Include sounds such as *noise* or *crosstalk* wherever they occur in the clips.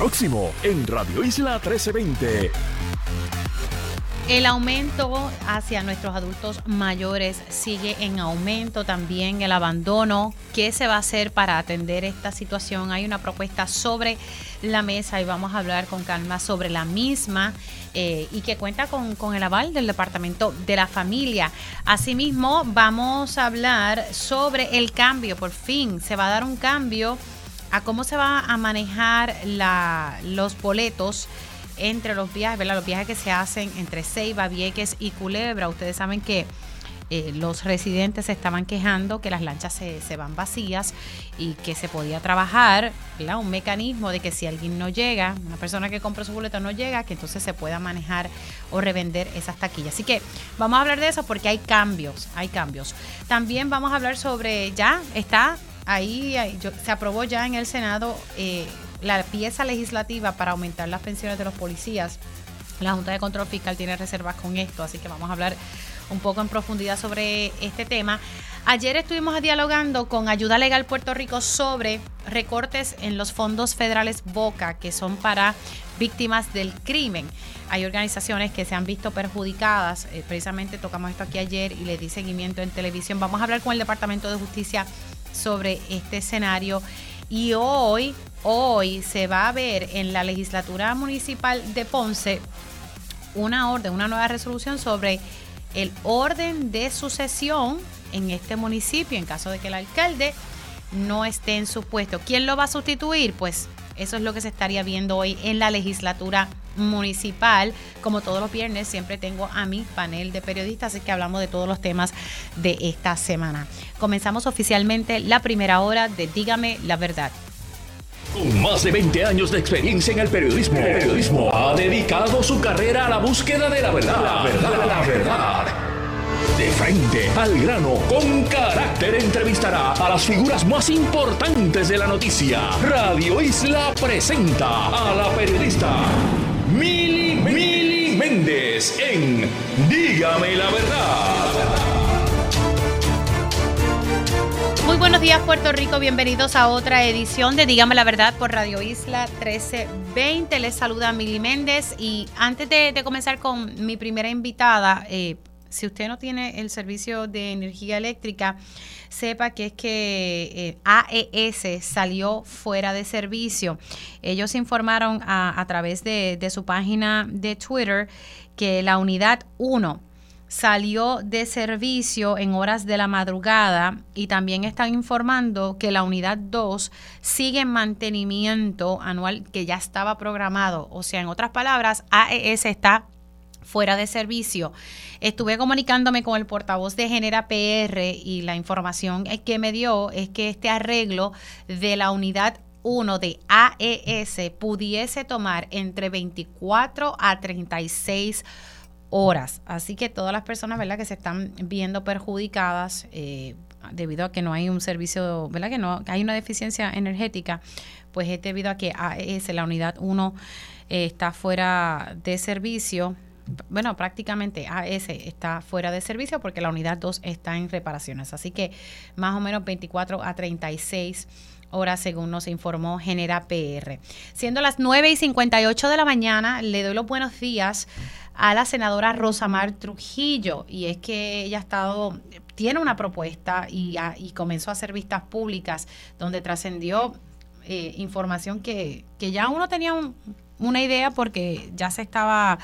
próximo en Radio Isla 1320. El aumento hacia nuestros adultos mayores sigue en aumento, también el abandono. ¿Qué se va a hacer para atender esta situación? Hay una propuesta sobre la mesa y vamos a hablar con calma sobre la misma eh, y que cuenta con, con el aval del Departamento de la Familia. Asimismo, vamos a hablar sobre el cambio, por fin se va a dar un cambio a cómo se va a manejar los boletos entre los viajes. Los viajes que se hacen entre Ceiba, Vieques y Culebra. Ustedes saben que eh, los residentes se estaban quejando que las lanchas se, van vacías y que se podía trabajar un mecanismo de que si alguien no llega, una persona que compra su boleto no llega, que entonces se pueda manejar o revender esas taquillas. Así que vamos a hablar de eso porque hay cambios, hay cambios. También vamos a hablar sobre, ya está ahí, se aprobó ya en el Senado. Eh, la pieza legislativa para aumentar las pensiones de los policías. La Junta de Control Fiscal tiene reservas con esto, así que vamos a hablar un poco en profundidad sobre este tema. Ayer estuvimos dialogando con Ayuda Legal Puerto Rico sobre recortes en los fondos federales Boca, que son para víctimas del crimen. Hay organizaciones que se han visto perjudicadas, eh, precisamente tocamos esto aquí ayer y le di seguimiento en televisión. Vamos a hablar con el Departamento de Justicia sobre este escenario y hoy, hoy se va a ver en la legislatura municipal de Ponce una orden, una nueva resolución sobre el orden de sucesión en este municipio en caso de que el alcalde no esté en su puesto. ¿Quién lo va a sustituir? Pues eso es lo que se estaría viendo hoy en la legislatura municipal. Como todos los viernes, siempre tengo a mi panel de periodistas, así que hablamos de todos los temas de esta semana. Comenzamos oficialmente la primera hora de Dígame la verdad. Con más de 20 años de experiencia en el periodismo, el periodismo ha dedicado su carrera a la búsqueda de la verdad. La verdad, la verdad. De frente al grano, con carácter entrevistará a las figuras más importantes de la noticia. Radio Isla presenta a la periodista Mili, Mili Méndez en Dígame la verdad. Muy buenos días Puerto Rico, bienvenidos a otra edición de Dígame la Verdad por Radio Isla 1320. Les saluda Mili Méndez y antes de, de comenzar con mi primera invitada, eh, si usted no tiene el servicio de energía eléctrica, sepa que es que eh, AES salió fuera de servicio. Ellos informaron a, través de, de su página de Twitter que la unidad 1 salió de servicio en horas de la madrugada y también están informando que la unidad 2 sigue en mantenimiento anual que ya estaba programado. O sea, en otras palabras, AES está fuera de servicio. Estuve comunicándome con el portavoz de Genera PR y la información que me dio es que este arreglo de la unidad 1 de AES pudiese tomar entre 24 a 36 horas. Así que todas las personas ¿verdad? que se están viendo perjudicadas eh, debido a que no hay un servicio, ¿verdad? que no hay una deficiencia energética, pues es debido a que AES, la unidad 1, eh, está fuera de servicio bueno, prácticamente AS está fuera de servicio porque la unidad 2 está en reparaciones. Así que más o menos 24 a 36 horas según nos informó Genera PR. Siendo las 9 y 58 de la mañana, le doy los buenos días a la senadora Rosamar Trujillo y es que ella ha estado, tiene una propuesta y, comenzó a hacer vistas públicas donde trascendió eh, información que, que, ya uno tenía una idea porque ya se estaba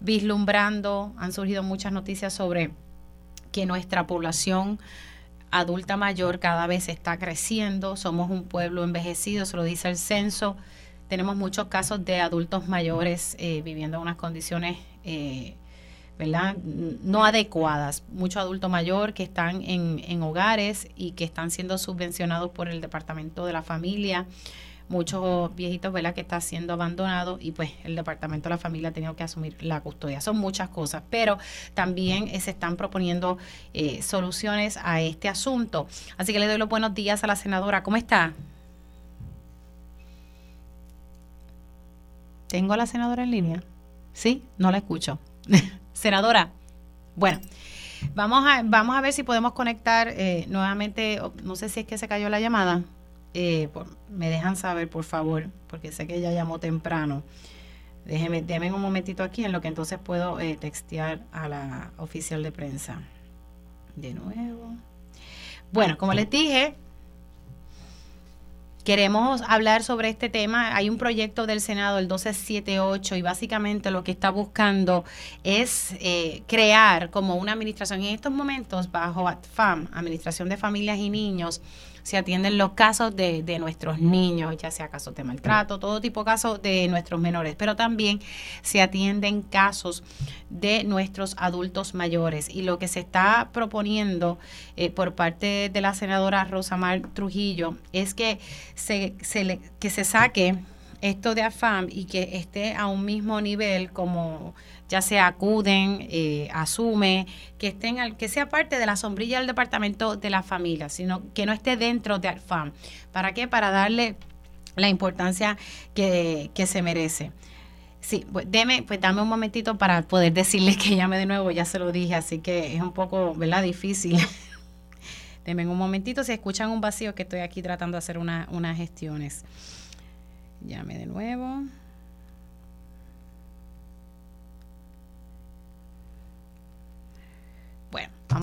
vislumbrando, han surgido muchas noticias sobre que nuestra población adulta mayor cada vez está creciendo, somos un pueblo envejecido, se lo dice el censo, tenemos muchos casos de adultos mayores eh, viviendo en unas condiciones eh, ¿verdad? no adecuadas, mucho adulto mayor que están en, en hogares y que están siendo subvencionados por el Departamento de la Familia, muchos viejitos, ¿verdad?, que está siendo abandonado y pues el Departamento de la Familia ha tenido que asumir la custodia. Son muchas cosas, pero también eh, se están proponiendo eh, soluciones a este asunto. Así que le doy los buenos días a la senadora. ¿Cómo está? ¿Tengo a la senadora en línea? Sí, no la escucho. *laughs* senadora, bueno. Vamos a, vamos a ver si podemos conectar eh, nuevamente, no sé si es que se cayó la llamada. Eh, me dejan saber, por favor, porque sé que ella llamó temprano. Déjeme, déjenme un momentito aquí en lo que entonces puedo eh, textear a la oficial de prensa. De nuevo. Bueno, como les dije, Queremos hablar sobre este tema. Hay un proyecto del Senado, el 1278, y básicamente lo que está buscando es eh, crear como una administración en estos momentos bajo ATFAM, Administración de Familias y Niños, se atienden los casos de, de nuestros niños, ya sea casos de maltrato, todo tipo de casos de nuestros menores, pero también se atienden casos de nuestros adultos mayores. Y lo que se está proponiendo eh, por parte de la senadora Rosamar Trujillo es que se, se le, que se saque esto de AFAM y que esté a un mismo nivel como ya sea acuden, eh, asume, que estén al, que sea parte de la sombrilla del departamento de la familia, sino que no esté dentro de AFAM. ¿Para qué? Para darle la importancia que, se merece. Sí, pues, deme, pues dame un momentito para poder decirle que llame de nuevo, ya se lo dije, así que es un poco, ¿verdad? Difícil. *laughs* Deme un momentito, si escuchan un vacío que estoy aquí tratando de hacer una, unas gestiones. Llame de nuevo.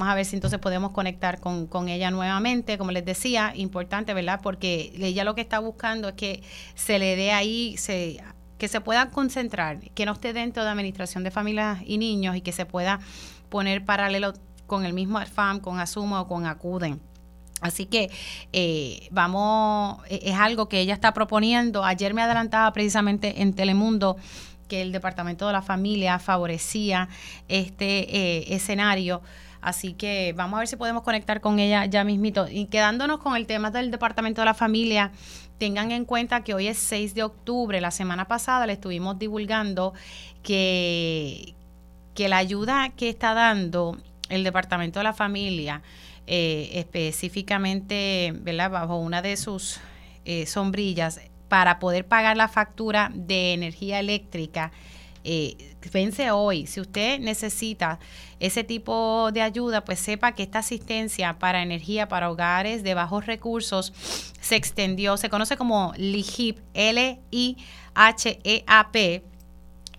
A ver si entonces podemos conectar con, ella nuevamente. Como les decía, importante, ¿verdad? Porque ella lo que está buscando es que se le dé ahí, se, que se pueda concentrar, que no esté dentro de administración de familias y niños y que se pueda poner paralelo con el mismo ARFAM, con Asumo o con Acuden Así que eh, vamos, e, es algo que ella está proponiendo. Ayer me adelantaba precisamente en Telemundo que el Departamento de la Familia favorecía este eh, escenario. Así que vamos a ver si podemos conectar con ella ya mismito. Y quedándonos con el tema del Departamento de la Familia, tengan en cuenta que hoy es 6 de octubre. La semana pasada le estuvimos divulgando que, que la ayuda que está dando el Departamento de la Familia eh, específicamente, ¿verdad? Bajo una de sus eh, sombrillas para poder pagar la factura de energía eléctrica. Eh, vence hoy. Si usted necesita ese tipo de ayuda, pues sepa que esta asistencia para energía para hogares de bajos recursos se extendió, se conoce como LIHEAP, L-I-H-E-A-P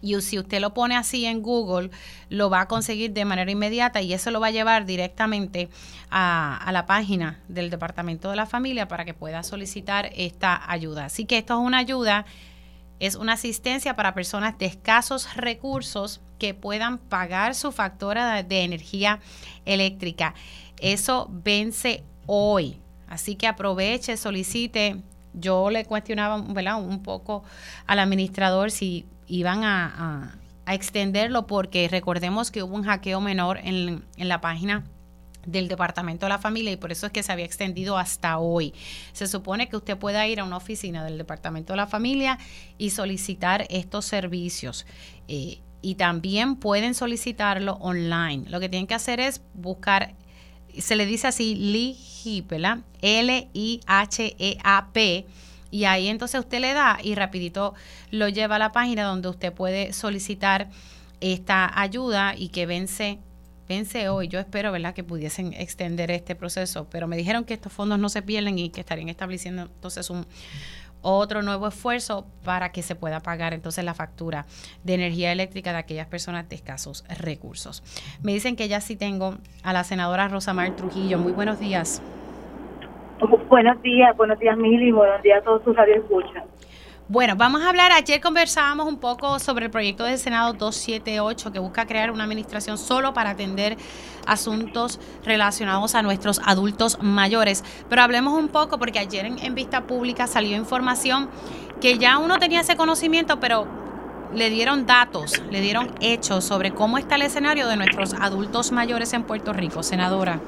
y si usted lo pone así en Google, lo va a conseguir de manera inmediata y eso lo va a llevar directamente a, la página del Departamento de la Familia para que pueda solicitar esta ayuda. Así que esto es una ayuda, es una asistencia para personas de escasos recursos que puedan pagar su factura de energía eléctrica. Eso vence hoy. Así que aproveche, solicite. Yo le cuestionaba un poco al administrador si iban a, extenderlo porque recordemos que hubo un hackeo menor en, en la página del Departamento de la Familia y por eso es que se había extendido hasta hoy. Se supone que usted pueda ir a una oficina del Departamento de la Familia y solicitar estos servicios. Eh, y también pueden solicitarlo online. Lo que tienen que hacer es buscar, se le dice así, LIHEAP, L-I-H-E-A-P y ahí entonces usted le da y rapidito lo lleva a la página donde usted puede solicitar esta ayuda y que vence vence hoy. Yo espero, ¿verdad?, que pudiesen extender este proceso, pero me dijeron que estos fondos no se pierden y que estarían estableciendo entonces un otro nuevo esfuerzo para que se pueda pagar entonces la factura de energía eléctrica de aquellas personas de escasos recursos. Me dicen que ya sí tengo a la senadora Rosamar Trujillo. Muy buenos días. Buenos días, buenos días Mili, buenos días a todos sus escuchan. Bueno, vamos a hablar, ayer conversábamos un poco sobre el proyecto del Senado 278 que busca crear una administración solo para atender asuntos relacionados a nuestros adultos mayores. Pero hablemos un poco porque ayer en, vista pública salió información que ya uno tenía ese conocimiento, pero le dieron datos, le dieron hechos sobre cómo está el escenario de nuestros adultos mayores en Puerto Rico, senadora.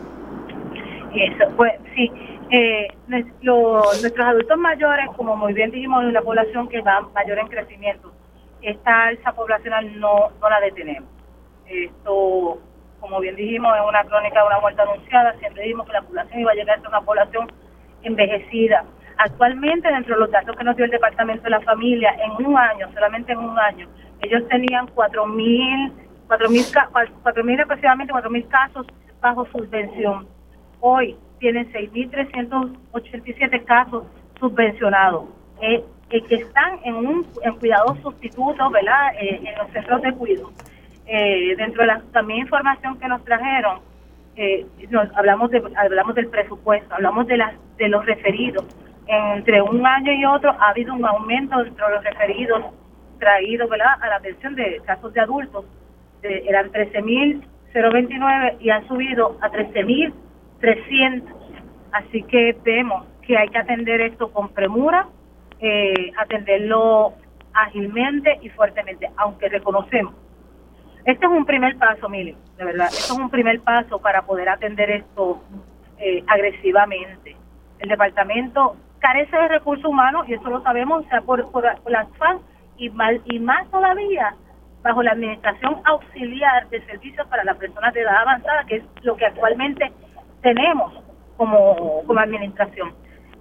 Eso, pues sí eh, nuestros adultos mayores, como muy bien dijimos, es una población que va mayor en crecimiento. Esta alza poblacional no, no la detenemos. Esto, como bien dijimos, es una crónica de una muerte anunciada. Siempre dijimos que la población iba a llegar a ser una población envejecida. Actualmente, dentro de los datos que nos dio el Departamento de la Familia, en un año, solamente en un año, ellos tenían 4.000, 4.000 aproximadamente 4.000 casos bajo subvención. Hoy tienen 6.387 casos subvencionados eh, eh, que están en un en cuidados sustitutos, ¿verdad? Eh, en los centros de cuidado. dentro de la también información que nos trajeron, hablamos de hablamos del presupuesto, hablamos de las de los referidos. Entre un año y otro ha habido un aumento dentro de los referidos traídos, ¿verdad? A la atención de casos de adultos. eran 13.029 y han subido a 13.300. Así que vemos que hay que atender esto con premura, eh, atenderlo ágilmente y fuertemente, aunque reconocemos. Este es un primer paso, Mili, de verdad, esto es un primer paso para poder atender esto eh, agresivamente. El departamento carece de recursos humanos y eso lo sabemos, o sea, por, por, las FAN y, mal, y más todavía bajo la administración auxiliar de servicios para las personas de edad avanzada, que es lo que actualmente tenemos como, como administración.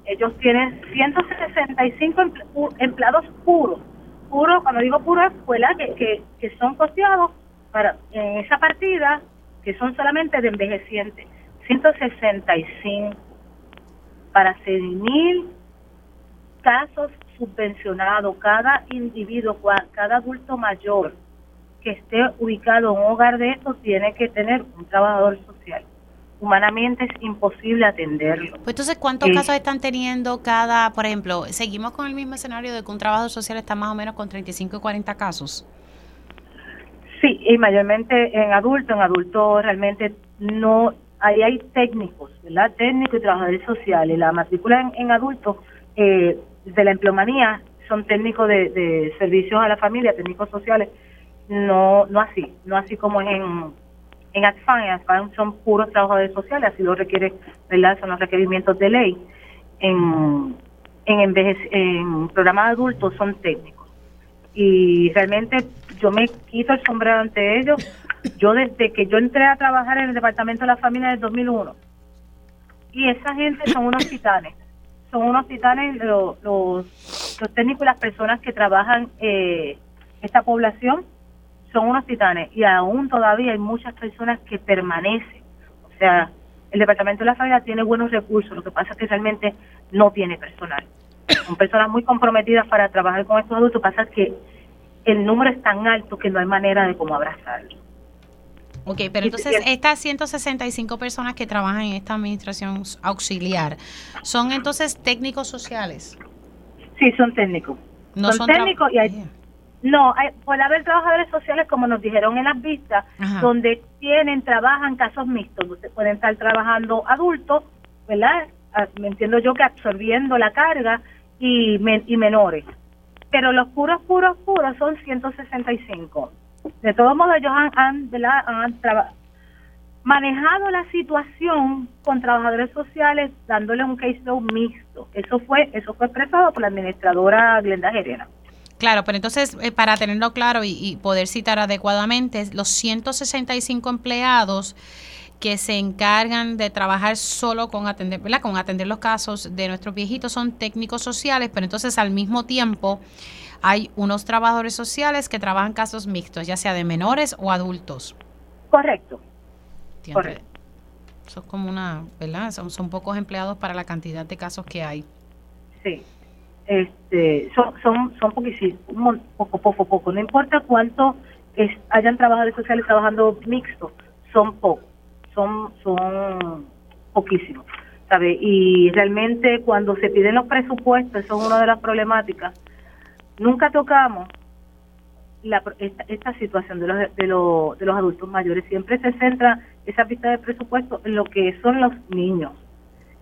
Ellos tienen 165 empleados puros. Puros, cuando digo puros, escuela que, que, son costeados para en esa partida, que son solamente de envejecientes. 165 para 6.000 casos subvencionados. Cada individuo, cada adulto mayor que esté ubicado en un hogar de estos tiene que tener un trabajador social humanamente es imposible atenderlo. Pues entonces, ¿cuántos casos están teniendo cada, por ejemplo, seguimos con el mismo escenario de que un trabajador social está más o menos con 35 y 40 casos? Sí, y mayormente en adultos, en adultos realmente no, ahí hay técnicos, ¿verdad? Técnicos y trabajadores sociales. La matrícula en, adultos eh, de la empleomanía son técnicos de, de servicios a la familia, técnicos sociales, no, no así, no así como es en en ASFAN, en ASFAN son puros trabajadores sociales, así lo requiere, ¿verdad? Son los requerimientos de ley. En, en, en programas adultos son técnicos. Y realmente yo me quito el sombrero ante ellos. Yo desde que yo entré a trabajar en el Departamento de la Familia en 2001, y esa gente son unos titanes. Son unos titanes los, los, técnicos y las personas que trabajan eh, esta población son unos titanes y aún todavía hay muchas personas que permanecen. O sea, el Departamento de la Familia tiene buenos recursos, lo que pasa es que realmente no tiene personal. *coughs* Son personas muy comprometidas para trabajar con estos adultos, pasa que el número es tan alto que no hay manera de cómo abrazarlos. Ok, pero entonces estas 165 personas que trabajan en esta administración auxiliar, ¿son entonces técnicos sociales? Sí, son técnicos. No son, técnicos y hay, no, hay, puede haber trabajadores sociales, como nos dijeron en las vistas, donde tienen, trabajan casos mixtos, donde pueden estar trabajando adultos, ¿verdad? Ah, me entiendo yo que absorbiendo la carga y, y menores. Pero los puros, puros, puros son 165. De todos modos, ellos han, han, han manejado la situación con trabajadores sociales dándole un caseload mixto. Eso fue eso fue expresado por la administradora Glenda Gerena. Claro, pero entonces, eh, para tenerlo claro y, poder citar adecuadamente, los 165 empleados que se encargan de trabajar solo con atender, ¿verdad? con atender los casos de nuestros viejitos son técnicos sociales, pero entonces al mismo tiempo hay unos trabajadores sociales que trabajan casos mixtos, ya sea de menores o adultos. Correcto. Correcto. Son como una, ¿verdad? Son, son pocos empleados para la cantidad de casos que hay. Sí este, son, son, son poquísimos, poco, poco, poco. No importa cuánto es, hayan trabajadores sociales trabajando mixto, son pocos, son, son poquísimos. ¿sabe? Y realmente cuando se piden los presupuestos, eso es una de las problemáticas, nunca tocamos la, esta, esta, situación de los, de, los, de los adultos mayores. Siempre se centra esa pista de presupuesto en lo que son los niños,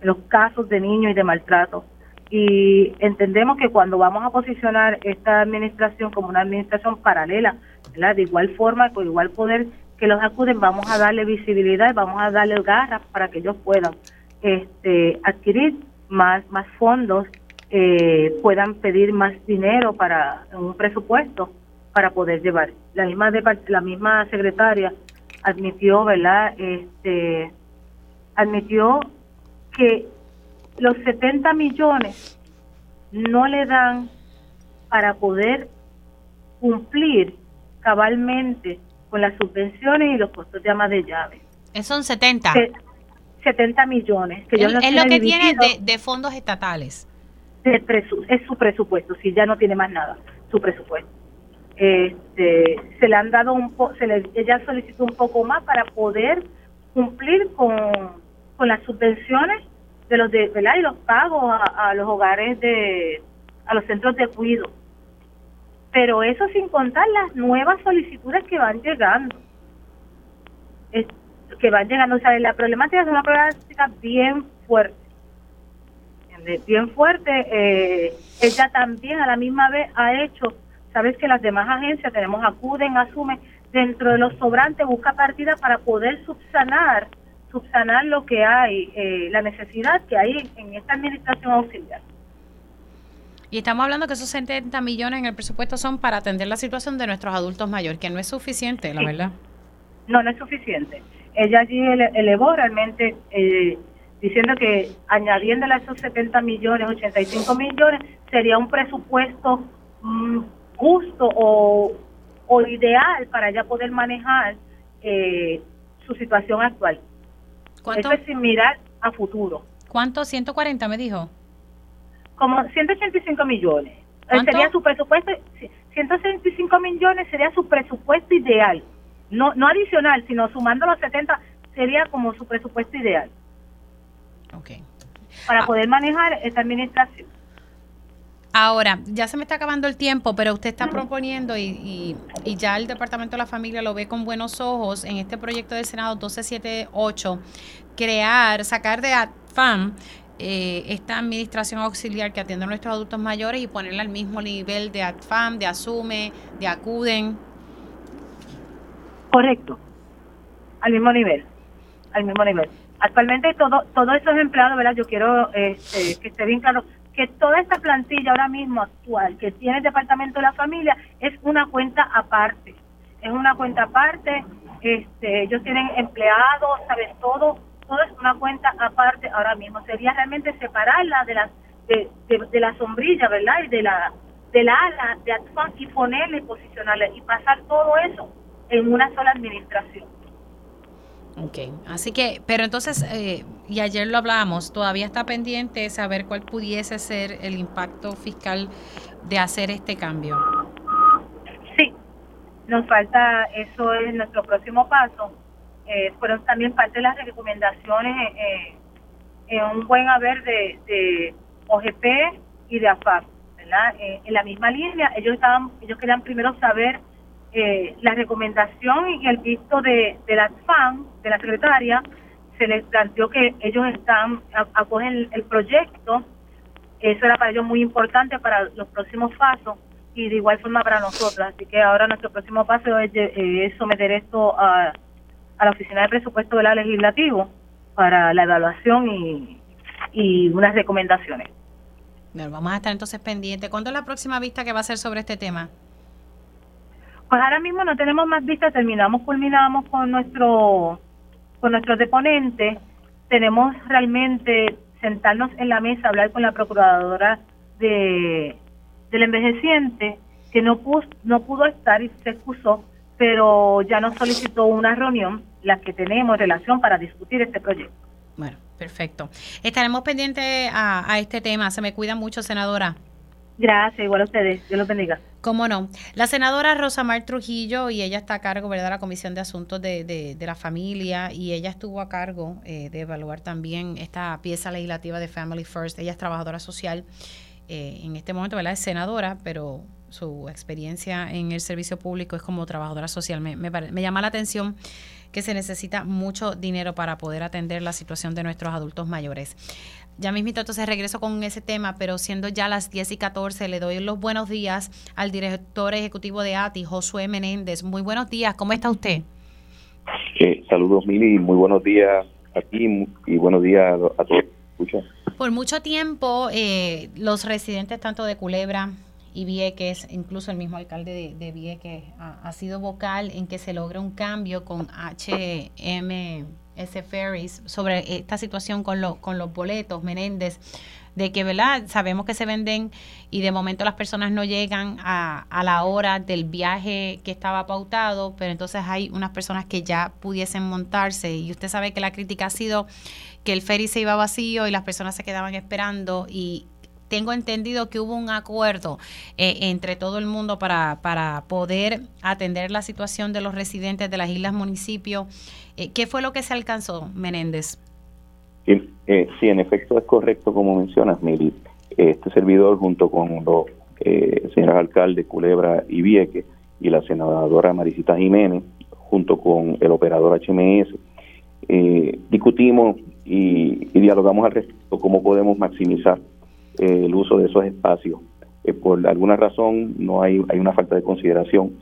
en los casos de niños y de maltrato y entendemos que cuando vamos a posicionar esta administración como una administración paralela, de igual forma, con igual poder que los acuden, vamos a darle visibilidad vamos a darle garras para que ellos puedan este, adquirir más, más fondos, eh, puedan pedir más dinero para un presupuesto para poder llevar. La misma la misma secretaria admitió, ¿verdad? Este admitió que los 70 millones no le dan para poder cumplir cabalmente con las subvenciones y los costos de ama de llave. Son 70. 70 millones. Que es lo que tiene de, fondos estatales. es su presupuesto, si ya no tiene más nada, su presupuesto. Este, se le han dado un poco, se le, ella solicitó un poco más para poder cumplir con, con las subvenciones de los de, ¿verdad? y los pagos a, los hogares de, a los centros de cuidado. Pero eso sin contar las nuevas solicitudes que van llegando. que van llegando, o sea, la problemática es una problemática bien fuerte bien fuerte. Eh, ella también a la misma vez ha hecho, sabes que las demás agencias tenemos acuden, asumen, dentro de los sobrantes busca partida para poder subsanar, subsanar lo que hay, eh, la necesidad que hay en esta administración auxiliar. Y estamos hablando que esos 70 millones en el presupuesto son para atender la situación de nuestros adultos mayores, que no es suficiente, la verdad. No, no es suficiente. Ella allí elevó realmente eh, diciendo que añadiéndole a esos 70 millones, 85 millones, sería un presupuesto mm, justo o, ideal para ya poder manejar eh, su situación actual. ¿Cuánto? Eso es sin mirar a futuro. ¿Cuánto? ¿140 me dijo? Como 185 millones. Eh, sería su presupuesto, 165 millones sería su presupuesto ideal. No, no adicional, sino sumando los 70 sería como su presupuesto ideal. Para ah. poder manejar esta administración. Ahora, ya se me está acabando el tiempo, pero usted está proponiendo y, y, ya el Departamento de la Familia lo ve con buenos ojos en este proyecto del Senado 1278, crear, sacar de AFAM eh, esta administración auxiliar que atiende a nuestros adultos mayores y ponerla al mismo nivel de AFAM, de ASUME, de ACUDEN. Correcto, al mismo nivel, al mismo nivel. Actualmente todo, todos esos empleados, ¿verdad? Yo quiero este, que esté bien claro que toda esta plantilla ahora mismo actual que tiene el Departamento de la Familia es una cuenta aparte. Es una cuenta aparte, este, ellos tienen empleados, ¿sabes? Todo, todo es una cuenta aparte ahora mismo. Sería realmente separarla de la, de, la sombrilla, ¿verdad? Y de la, de la ala de actuación y ponerle, posicionarle y pasar todo eso en una sola administración. Ok, así que, pero entonces, eh, y ayer lo hablábamos, todavía está pendiente saber cuál pudiese ser el impacto fiscal de hacer este cambio. Sí, nos falta, eso es nuestro próximo paso. Eh, fueron también parte de las recomendaciones eh, en un buen haber de, de OGP y de AFAP, ¿verdad? en la misma línea, ellos estaban, ellos querían primero saber eh, la recomendación y el visto de, de la FAN, de la secretaria, se les planteó que ellos están, acogen el, proyecto, eso era para ellos muy importante para los próximos pasos y de igual forma para nosotros. Así que ahora nuestro próximo paso es, eh, someter esto a, a, la Oficina de Presupuesto de la Legislativo para la evaluación y, y unas recomendaciones. vamos a estar entonces pendientes. ¿Cuándo es la próxima vista que va a ser sobre este tema? Pues ahora mismo no tenemos más vistas, terminamos, culminamos con nuestro con nuestros deponentes. Tenemos realmente sentarnos en la mesa, hablar con la procuradora de del envejeciente, que no pudo, no pudo estar y se excusó, pero ya nos solicitó una reunión, la que tenemos relación para discutir este proyecto. Bueno, perfecto. Estaremos pendientes a, a este tema. Se me cuida mucho, senadora. Gracias, igual a ustedes. Dios los bendiga. Cómo no. La senadora Rosa Mar Trujillo, y ella está a cargo, ¿verdad?, de la Comisión de Asuntos de, de, la Familia, y ella estuvo a cargo eh, de evaluar también esta pieza legislativa de Family First. Ella es trabajadora social. Eh, en este momento, ¿verdad?, es senadora, pero su experiencia en el servicio público es como trabajadora social. Me, me, me llama la atención que se necesita mucho dinero para poder atender la situación de nuestros adultos mayores. Ya mismito entonces regreso con ese tema, pero siendo ya las 10 y 14, le doy los buenos días al director ejecutivo de ATI, Josué Menéndez. Muy buenos días, ¿cómo está usted? Eh, saludos, Mili, muy buenos días a ti y buenos días a todos. Por mucho tiempo, eh, los residentes tanto de Culebra y Vieques, incluso el mismo alcalde de, Vieques, ha, sido vocal en que se logre un cambio con HM ese Ferris sobre esta situación con, con los boletos, Menéndez, de que, ¿verdad? Sabemos que se venden y de momento las personas no llegan a, a la hora del viaje que estaba pautado, pero entonces hay unas personas que ya pudiesen montarse y usted sabe que la crítica ha sido que el ferry se iba vacío y las personas se quedaban esperando y tengo entendido que hubo un acuerdo eh, entre todo el mundo para, para poder atender la situación de los residentes de las islas municipios. Eh, ¿Qué fue lo que se alcanzó, Menéndez? Sí, eh, sí, en efecto es correcto como mencionas, Mili. Este servidor junto con los señores alcaldes Culebra y Vieque y la senadora Maricita Jiménez, junto con el operador HMS, discutimos y, y, dialogamos al respecto cómo podemos maximizar eh, el uso de esos espacios. Eh, por alguna razón no hay, hay una falta de consideración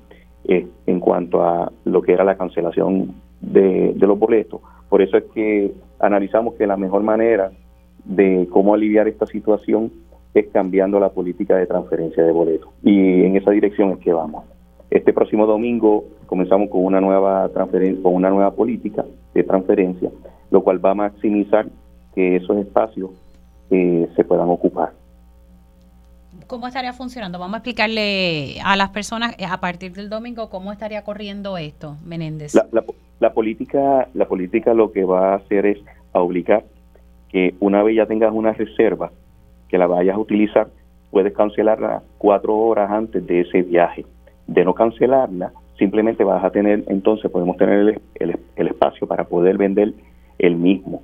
eh, en cuanto a lo que era la cancelación de, los boletos. Por eso es que analizamos que la mejor manera de cómo aliviar esta situación es cambiando la política de transferencia de boletos. Y en esa dirección es que vamos. Este próximo domingo comenzamos con una nueva transferencia, con una nueva política de transferencia, lo cual va a maximizar que esos espacios se puedan ocupar. ¿Cómo estaría funcionando? Vamos a explicarle a las personas eh, a partir del domingo cómo estaría corriendo esto, Menéndez. La, política, la política lo que va a hacer es obligar que una vez ya tengas una reserva que la vayas a utilizar, puedes cancelarla cuatro horas antes de ese viaje. De no cancelarla, simplemente vas a tener, entonces podemos tener el espacio para poder vender el mismo.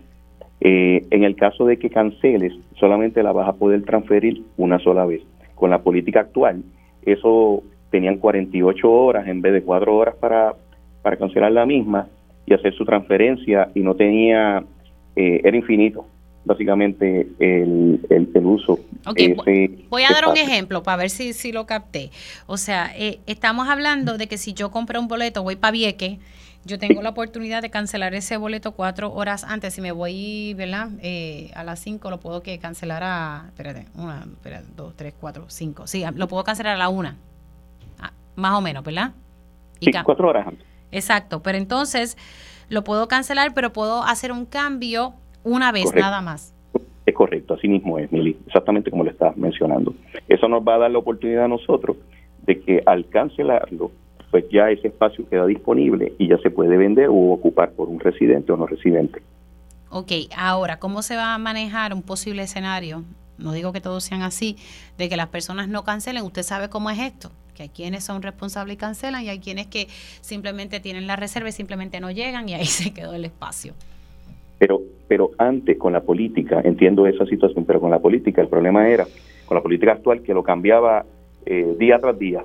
Eh, en el caso de que canceles, solamente la vas a poder transferir una sola vez. Con la política actual, eso tenían 48 horas en vez de 4 horas para, para cancelar la misma y hacer su transferencia y no tenía, eh, era infinito básicamente el, el, uso. voy a dar un ejemplo para ver si, si lo capté. O sea, eh, estamos hablando de que si yo compro un boleto, voy para Vieque, yo tengo la oportunidad de cancelar ese boleto cuatro horas antes. Si me voy, ¿verdad? Eh, a las cinco lo puedo que cancelar a, espérate, una, espérate, dos, tres, cuatro, cinco. Sí, lo puedo cancelar a la una, más o menos, ¿verdad? Y cuatro horas antes. Exacto, pero entonces lo puedo cancelar, pero puedo hacer un cambio una vez nada más. Es correcto, así mismo es, Mili, exactamente como le estás mencionando. Eso nos va a dar la oportunidad a nosotros de que al cancelarlo, pues ya ese espacio queda disponible y ya se puede vender o ocupar por un residente o no residente. Ok, ahora, ¿cómo se va a manejar un posible escenario? No digo que todos sean así, de que las personas no cancelen. Usted sabe cómo es esto, que hay quienes son responsables y cancelan y hay quienes que simplemente tienen la reserva y simplemente no llegan y ahí *laughs* se quedó el espacio. Pero, pero antes con la política, entiendo esa situación, pero con la política el problema era, con la política actual, que lo cambiaba eh, día tras día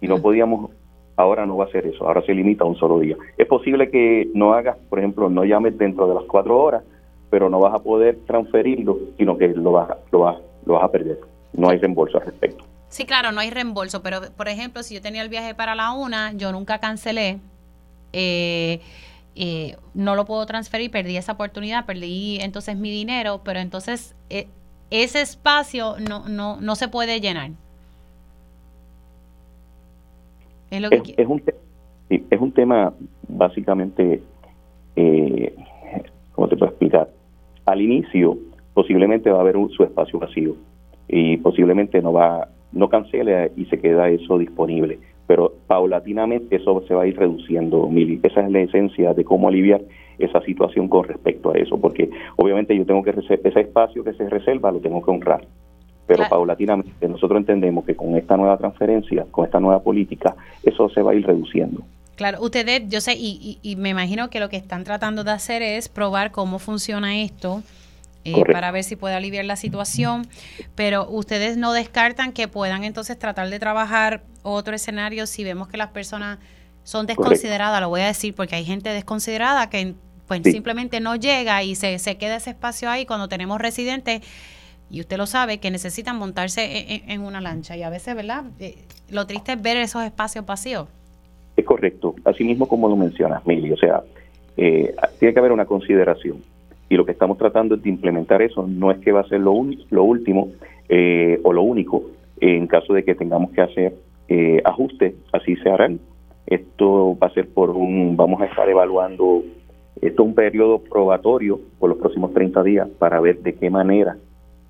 y no podíamos Ahora no va a ser eso, ahora se limita a un solo día. Es posible que no hagas, por ejemplo, no llames dentro de las cuatro horas, pero no vas a poder transferirlo, sino que lo vas, lo vas, lo vas a perder. No hay reembolso al respecto. Sí, claro, no hay reembolso, pero por ejemplo, si yo tenía el viaje para la una, yo nunca cancelé, eh, eh, no lo puedo transferir, perdí esa oportunidad, perdí entonces mi dinero, pero entonces eh, ese espacio no, no, no se puede llenar. Es, un, es un tema básicamente, eh, ¿cómo te puedo explicar? Al inicio posiblemente va a haber un, su espacio vacío y posiblemente no va no cancele y se queda eso disponible pero paulatinamente eso se va a ir reduciendo, Mili. Esa es la esencia de cómo aliviar esa situación con respecto a eso, porque obviamente yo tengo que ese espacio que se reserva lo tengo que honrar pero paulatinamente nosotros entendemos que con esta nueva transferencia, con esta nueva política, eso se va a ir reduciendo. Claro, ustedes, yo sé, y, me imagino que lo que están tratando de hacer es probar cómo funciona esto. Eh, para ver si puede aliviar la situación, pero ustedes no descartan que puedan entonces tratar de trabajar otro escenario si vemos que las personas son desconsideradas, lo voy a decir porque hay gente desconsiderada que pues simplemente no llega y se, se queda ese espacio ahí cuando tenemos residentes y usted lo sabe, que necesitan montarse en, una lancha. Y a veces, ¿verdad? Eh, lo triste es ver esos espacios vacíos. Es correcto, así mismo como lo mencionas, Mili. O sea, eh, tiene que haber una consideración. Y lo que estamos tratando es de implementar eso. No es que va a ser lo, lo último eh, o lo único. En caso de que tengamos que hacer ajustes, así se harán. Esto va a ser por un, vamos a estar evaluando, esto es un periodo probatorio por los próximos 30 días para ver de qué manera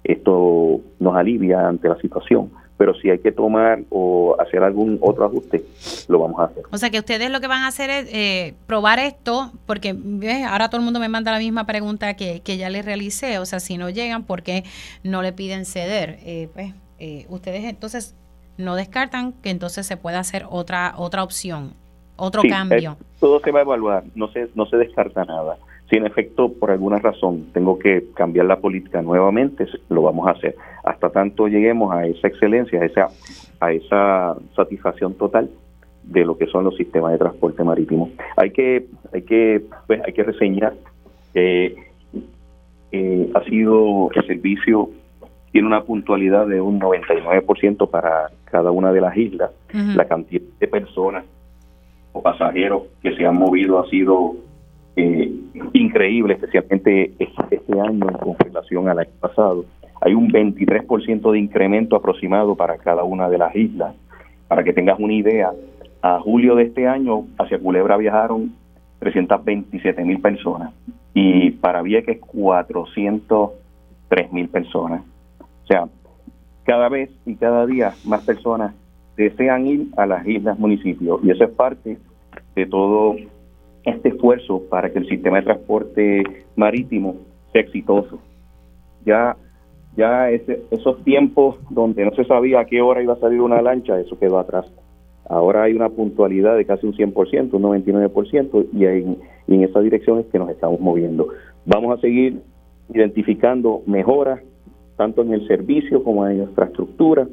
esto nos alivia ante la situación, pero si hay que tomar o hacer algún otro ajuste, lo vamos a hacer. O sea que ustedes lo que van a hacer es eh, probar esto, porque ahora todo el mundo me manda la misma pregunta que, que ya les realicé, o sea, si no llegan, ¿por qué no le piden ceder? Eh, pues eh, ustedes entonces no descartan que entonces se pueda hacer otra otra opción, otro cambio. todo se va a evaluar, no se, no se descarta nada si en efecto por alguna razón tengo que cambiar la política nuevamente, lo vamos a hacer. Hasta tanto lleguemos a esa excelencia, a esa, a esa satisfacción total de lo que son los sistemas de transporte marítimo. Hay que, hay que, pues, hay que reseñar que eh, ha sido el servicio tiene una puntualidad de un 99% para cada una de las islas. La cantidad de personas o pasajeros que se han movido ha sido eh, increíble, especialmente este año con relación al año pasado. Hay un 23% de incremento aproximado para cada una de las islas. Para que tengas una idea, a julio de este año hacia Culebra viajaron 327 mil personas y para Vieques 403 mil personas. O sea, cada vez y cada día más personas desean ir a las islas municipios y eso es parte de todo este esfuerzo para que el sistema de transporte marítimo sea exitoso. Ya, ya esos tiempos donde no se sabía a qué hora iba a salir una lancha, eso quedó atrás. Ahora hay una puntualidad de casi un 100%, un 99%, y en, y en esa dirección es que nos estamos moviendo. Vamos a seguir identificando mejoras, tanto en el servicio como en la infraestructura,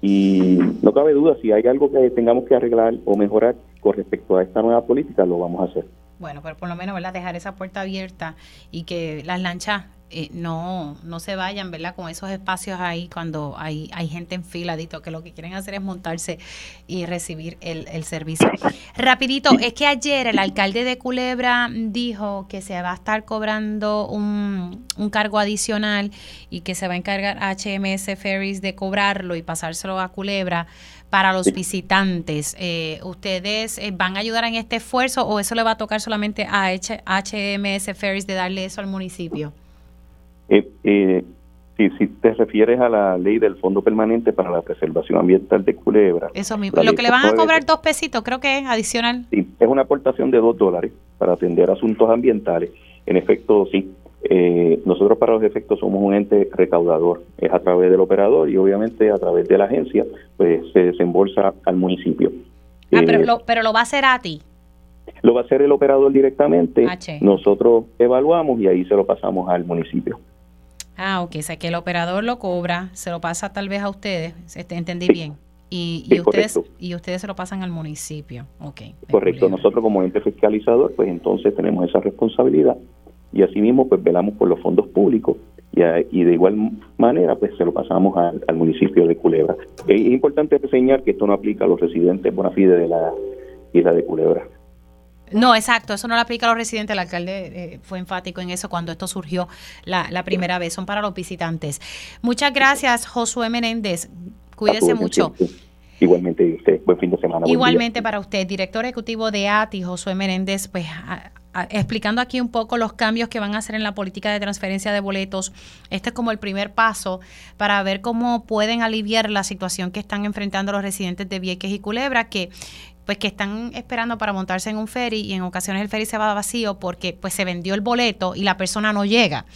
y no cabe duda, si hay algo que tengamos que arreglar o mejorar con respecto a esta nueva política, lo vamos a hacer. Bueno, pero por lo menos, ¿verdad? Dejar esa puerta abierta y que las lanchas eh, no, no se vayan, ¿verdad? Con esos espacios ahí cuando hay, hay gente en filadito que lo que quieren hacer es montarse y recibir el, el servicio. Rapidito, es que ayer el alcalde de Culebra dijo que se va a estar cobrando un, un cargo adicional y que se va a encargar HMS Ferries de cobrarlo y pasárselo a Culebra para los visitantes. Eh, ¿Ustedes eh, van a ayudar en este esfuerzo o eso le va a tocar solamente a HMS Ferries de darle eso al municipio? Eh, eh, si, te refieres a la ley del Fondo Permanente para la Preservación Ambiental de Culebra. Eso mismo. Lo que le van a cobrar dos pesitos, creo que es adicional. Sí, es una aportación de dos dólares para atender asuntos ambientales. En efecto, sí. Eh, nosotros para los efectos somos un ente recaudador. Es a través del operador y obviamente a través de la agencia, pues se desembolsa al municipio. Ah, pero, eh, lo, pero lo va a hacer a ti. Lo va a hacer el operador directamente. Nosotros evaluamos y ahí se lo pasamos al municipio. Ah, ok, o sea que el operador lo cobra, se lo pasa tal vez a ustedes, entendí bien. Y, y ustedes y ustedes se lo pasan al municipio. Ok. Correcto, nosotros como ente fiscalizador, pues entonces tenemos esa responsabilidad y asimismo pues velamos por los fondos públicos y, y de igual manera pues se lo pasamos al, al municipio de Culebra. Es importante reseñar que esto no aplica a los residentes bona fide de la isla de Culebra. No, exacto, eso no lo aplica a los residentes. El alcalde eh, fue enfático en eso cuando esto surgió la, primera vez. Son para los visitantes. Muchas gracias, Josué Menéndez. Cuídese mucho. Igualmente, usted, buen fin de semana. Igualmente para usted, director ejecutivo de ATI, Josué Menéndez, pues explicando aquí un poco los cambios que van a hacer en la política de transferencia de boletos. Este es como el primer paso para ver cómo pueden aliviar la situación que están enfrentando los residentes de Vieques y Culebra, que pues que están esperando para montarse en un ferry y en ocasiones el ferry se va vacío porque pues se vendió el boleto y la persona no llega.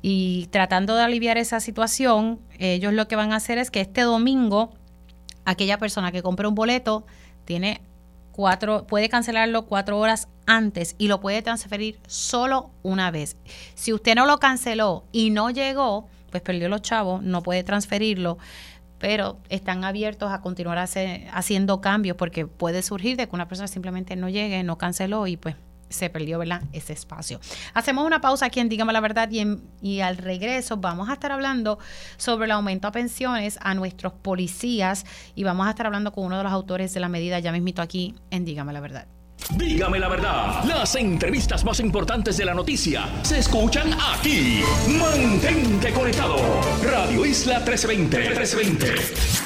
Y tratando de aliviar esa situación, ellos lo que van a hacer es que este domingo aquella persona que compre un boleto tiene cuatro, puede cancelarlo cuatro horas antes y lo puede transferir solo una vez. Si usted no lo canceló y no llegó, pues perdió los chavos, no puede transferirlo pero están abiertos a continuar haciendo cambios porque puede surgir de que una persona simplemente no llegue, no canceló y pues se perdió ¿verdad? ese espacio. Hacemos una pausa aquí en Dígame la Verdad y, al regreso vamos a estar hablando sobre el aumento a pensiones a nuestros policías y vamos a estar hablando con uno de los autores de la medida ya mismito aquí en Dígame la Verdad. Dígame la verdad, las entrevistas más importantes de la noticia se escuchan aquí. Mantente conectado. Radio Isla 1320. 1320.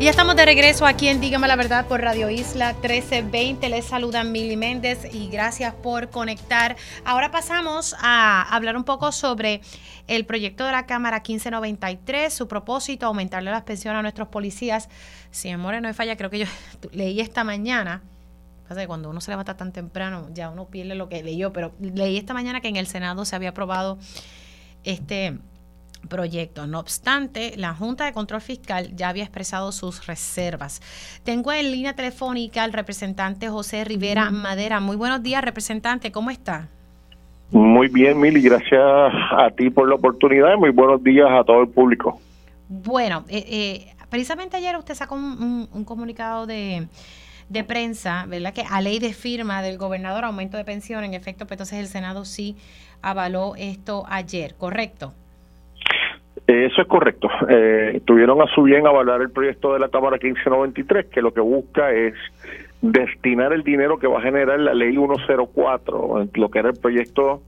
Y ya estamos de regreso aquí en Dígame la Verdad por Radio Isla 1320. Les saluda Mili Méndez y gracias por conectar. Ahora pasamos a hablar un poco sobre el proyecto de la Cámara 1593, su propósito, aumentarle las pensiones a nuestros policías. Si me no me falla, creo que yo *laughs* leí esta mañana. Pasa que cuando uno se levanta tan temprano, ya uno pierde lo que leyó, pero leí esta mañana que en el Senado se había aprobado este proyecto. No obstante, la Junta de Control Fiscal ya había expresado sus reservas. Tengo en línea telefónica al representante José Rivera Madera. Muy buenos días, representante, ¿cómo está? Muy bien, Mili, gracias a ti por la oportunidad y muy buenos días a todo el público. Bueno, eh, eh, precisamente ayer usted sacó un, comunicado de, de, prensa, ¿verdad? Que a ley de firma del gobernador aumento de pensión, en efecto, pues entonces el Senado sí avaló esto ayer, ¿correcto? Eso es correcto. Eh, tuvieron a su bien avalar el proyecto de la Cámara 1593, que lo que busca es destinar el dinero que va a generar la ley 104, lo que era el proyecto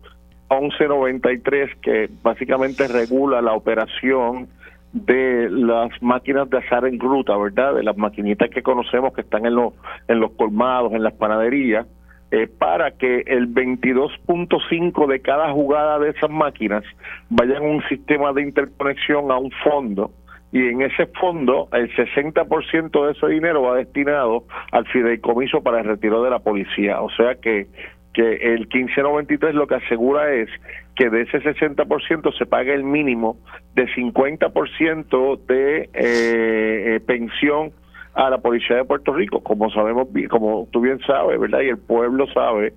1193, que básicamente regula la operación de las máquinas de azar en gruta, ¿verdad? De las maquinitas que conocemos que están en los, en los colmados, en las panaderías eh, para que el 22.5 de cada jugada de esas máquinas vayan a un sistema de interconexión a un fondo y en ese fondo el 60% de ese dinero va destinado al fideicomiso para el retiro de la policía. O sea que, que el 1593 lo que asegura es que de ese 60% se pague el mínimo de 50% de eh, eh, pensión a la policía de Puerto Rico, como sabemos, como tú bien sabes, ¿verdad? Y el pueblo sabe,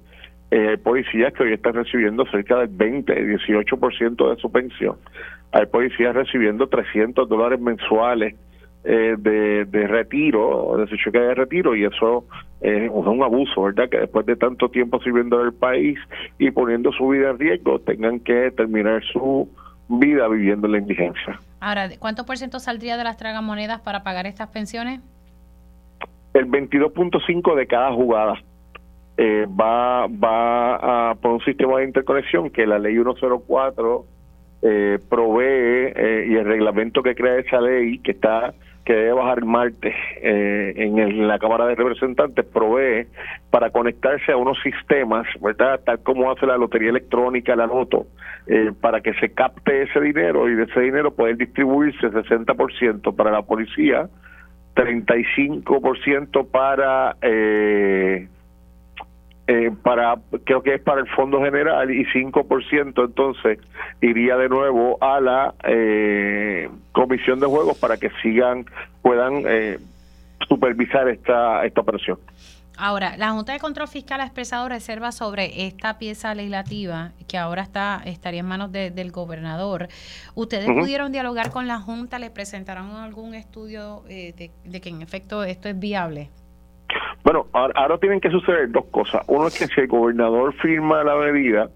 eh, policías que hoy están recibiendo cerca del 20, 18% de su pensión. Hay policías recibiendo 300 dólares mensuales eh, de, de retiro, de su cheque de retiro, y eso es un abuso, ¿verdad? Que después de tanto tiempo sirviendo en el país y poniendo su vida en riesgo, tengan que terminar su vida viviendo en la indigencia. Ahora, ¿cuánto por ciento saldría de las tragamonedas para pagar estas pensiones? El 22.5 de cada jugada. Eh, va va a por un sistema de interconexión que la ley 104 eh, provee eh, y el reglamento que crea esa ley que está que debe bajar el martes eh, en, la Cámara de Representantes provee para conectarse a unos sistemas, ¿verdad? Tal como hace la lotería electrónica, la loto, para que se capte ese dinero y de ese dinero poder distribuirse 60% para la policía, 35% para eh, eh, para creo que es para el fondo general y 5% entonces iría de nuevo a la eh, comisión de juegos para que sigan puedan eh, supervisar esta esta operación. Ahora, la Junta de Control Fiscal ha expresado reservas sobre esta pieza legislativa que ahora está estaría en manos del gobernador. ¿Ustedes pudieron dialogar con la Junta? ¿Le presentaron algún estudio eh, de, que en efecto esto es viable? Bueno, ahora, tienen que suceder dos cosas. Uno es que si el gobernador firma la medida,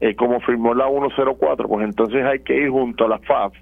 eh, como firmó la 104, pues entonces hay que ir junto a la FAF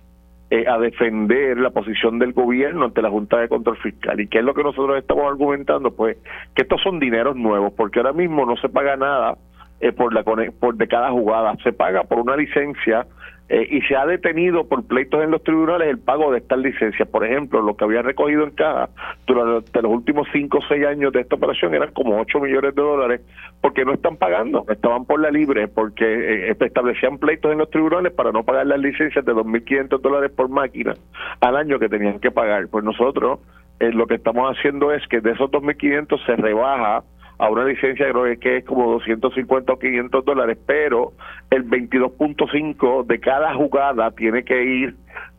eh, a defender la posición del gobierno ante la Junta de Control Fiscal. ¿Y qué es lo que nosotros estamos argumentando? Pues que estos son dineros nuevos, porque ahora mismo no se paga nada eh, por, la, por de cada jugada, se paga por una licencia eh, y se ha detenido por pleitos en los tribunales el pago de estas licencias. Por ejemplo, lo que había recogido en caja durante los últimos 5 o 6 años de esta operación eran como 8 millones de dólares porque no están pagando, estaban por la libre, porque eh, establecían pleitos en los tribunales para no pagar las licencias de 2.500 dólares por máquina al año que tenían que pagar. Pues nosotros eh, lo que estamos haciendo es que de esos 2.500 se rebaja a una licencia creo que es como 250 o 500 dólares, pero el 22.5 de cada jugada tiene que ir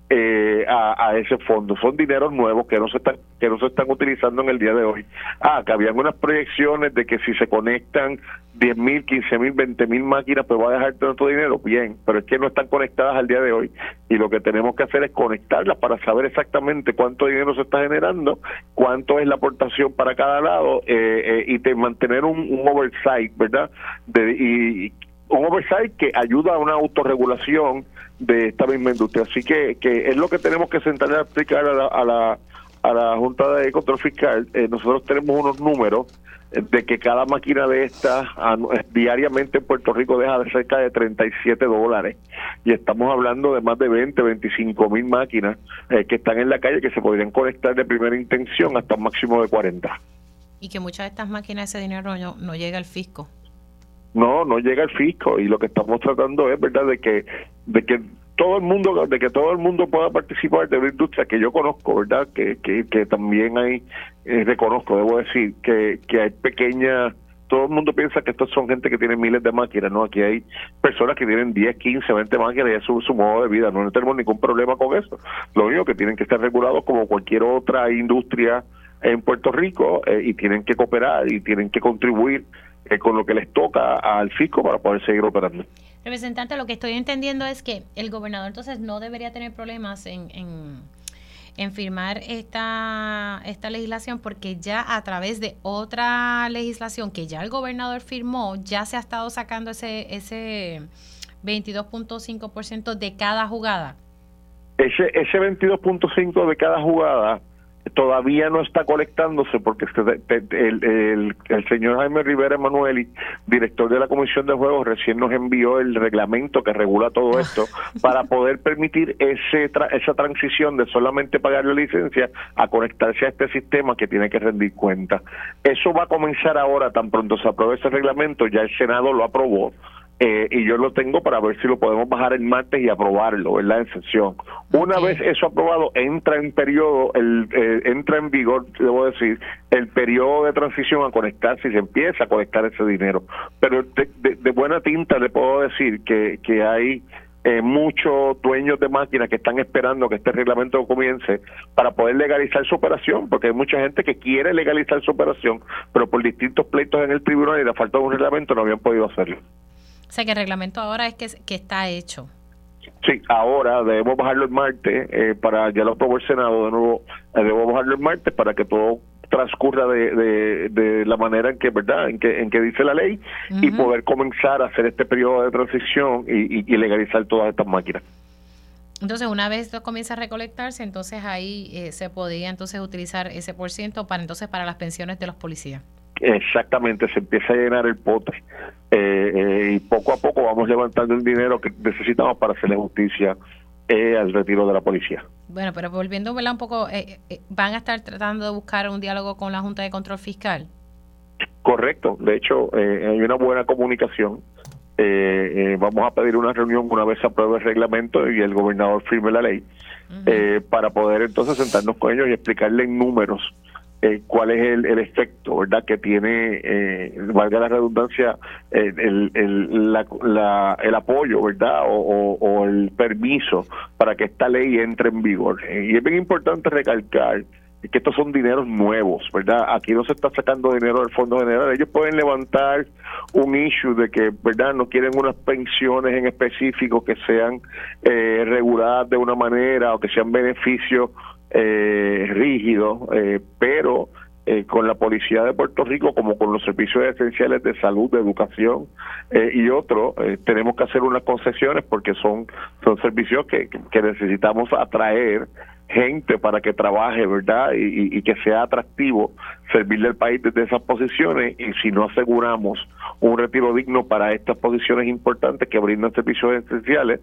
eh, a, ese fondo. Son dineros nuevos que no se están que no se están utilizando en el día de hoy. Ah, que habían unas proyecciones de que si se conectan 10 mil, 15 mil, 20 mil máquinas, pues va a dejar tanto dinero. Bien, pero es que no están conectadas al día de hoy y lo que tenemos que hacer es conectarlas para saber exactamente cuánto dinero se está generando, cuánto es la aportación para cada lado eh, eh, y de mantener un, un oversight, ¿verdad? De, y, un oversight que ayuda a una autorregulación de esta misma industria. Así que, que es lo que tenemos que sentar a explicar a la, a la, a la Junta de Control Fiscal. Eh, nosotros tenemos unos números de que cada máquina de estas diariamente en Puerto Rico deja de cerca de 37 dólares y estamos hablando de más de 20, 25 mil máquinas eh, que están en la calle que se podrían conectar de primera intención hasta un máximo de 40. Y que muchas de estas máquinas ese dinero no, no llega al fisco. No, no llega al fisco y lo que estamos tratando es, ¿verdad?, de que de que todo el mundo de que todo el mundo pueda participar de una industria que yo conozco verdad que, que, también hay eh, reconozco debo decir que, que hay pequeñas todo el mundo piensa que estos son gente que tiene miles de máquinas, ¿no? Aquí hay personas que tienen 10, 15, 20 máquinas y es su, modo de vida, no tenemos ningún problema con eso. Lo único que tienen que estar regulados como cualquier otra industria en Puerto Rico eh, y tienen que cooperar y tienen que contribuir eh, con lo que les toca al fisco para poder seguir operando. Representante, lo que estoy entendiendo es que el gobernador entonces no debería tener problemas en, en, firmar esta, esta legislación porque ya a través de otra legislación que ya el gobernador firmó, ya se ha estado sacando ese, ese 22.5% de cada jugada. Ese, ese 22.5 de cada jugada todavía no está colectándose porque el, el, señor Jaime Rivera Emanueli, director de la Comisión de Juegos, recién nos envió el reglamento que regula todo esto para poder permitir ese esa transición de solamente pagar la licencia a conectarse a este sistema que tiene que rendir cuenta. Eso va a comenzar ahora, tan pronto se apruebe ese reglamento, ya el Senado lo aprobó eh, y yo lo tengo para ver si lo podemos bajar el martes y aprobarlo, ¿verdad? En sesión. Una vez eso aprobado, entra en periodo, el, eh, entra en vigor, debo decir, el periodo de transición a conectarse y se empieza a conectar ese dinero. Pero de, buena tinta le puedo decir que, que hay eh, muchos dueños de máquinas que están esperando que este reglamento comience para poder legalizar su operación, porque hay mucha gente que quiere legalizar su operación, pero por distintos pleitos en el tribunal y la falta de un reglamento no habían podido hacerlo. O sea que el reglamento ahora es que, que está hecho. Sí, ahora debemos bajarlo el martes eh, para, ya lo aprobó el Senado, de nuevo, eh, debemos bajarlo el martes para que todo transcurra de, de, la manera en que verdad en que en que dice la ley y poder comenzar a hacer este periodo de transición y, legalizar todas estas máquinas. Entonces una vez esto comienza a recolectarse entonces ahí eh, se podría entonces utilizar ese por ciento para entonces para las pensiones de los policías Exactamente, se empieza a llenar el pote eh, eh, y poco a poco vamos levantando el dinero que necesitamos para hacerle justicia eh, al retiro de la policía. Bueno, pero volviendo un poco, ¿van a estar tratando de buscar un diálogo con la Junta de Control Fiscal? Correcto, de hecho hay una buena comunicación. vamos a pedir una reunión una vez se apruebe el reglamento y el gobernador firme la ley para poder entonces sentarnos con ellos y explicarle en números eh, cuál es el, el, efecto verdad que tiene eh, valga la redundancia el, el, la, el apoyo verdad o, o, el permiso para que esta ley entre en vigor y es bien importante recalcar que estos son dineros nuevos, ¿verdad? Aquí no se está sacando dinero del Fondo General. Ellos pueden levantar un issue de que, ¿verdad? No quieren unas pensiones en específico que sean eh, reguladas de una manera o que sean beneficios eh, rígido, eh, pero eh, con la policía de Puerto Rico, como con los servicios esenciales de salud, de educación eh, y otros, tenemos que hacer unas concesiones porque son, son servicios que, que necesitamos atraer gente para que trabaje, ¿verdad? Y, y, que sea atractivo servirle al país desde esas posiciones y si no aseguramos un retiro digno para estas posiciones importantes que brindan servicios esenciales,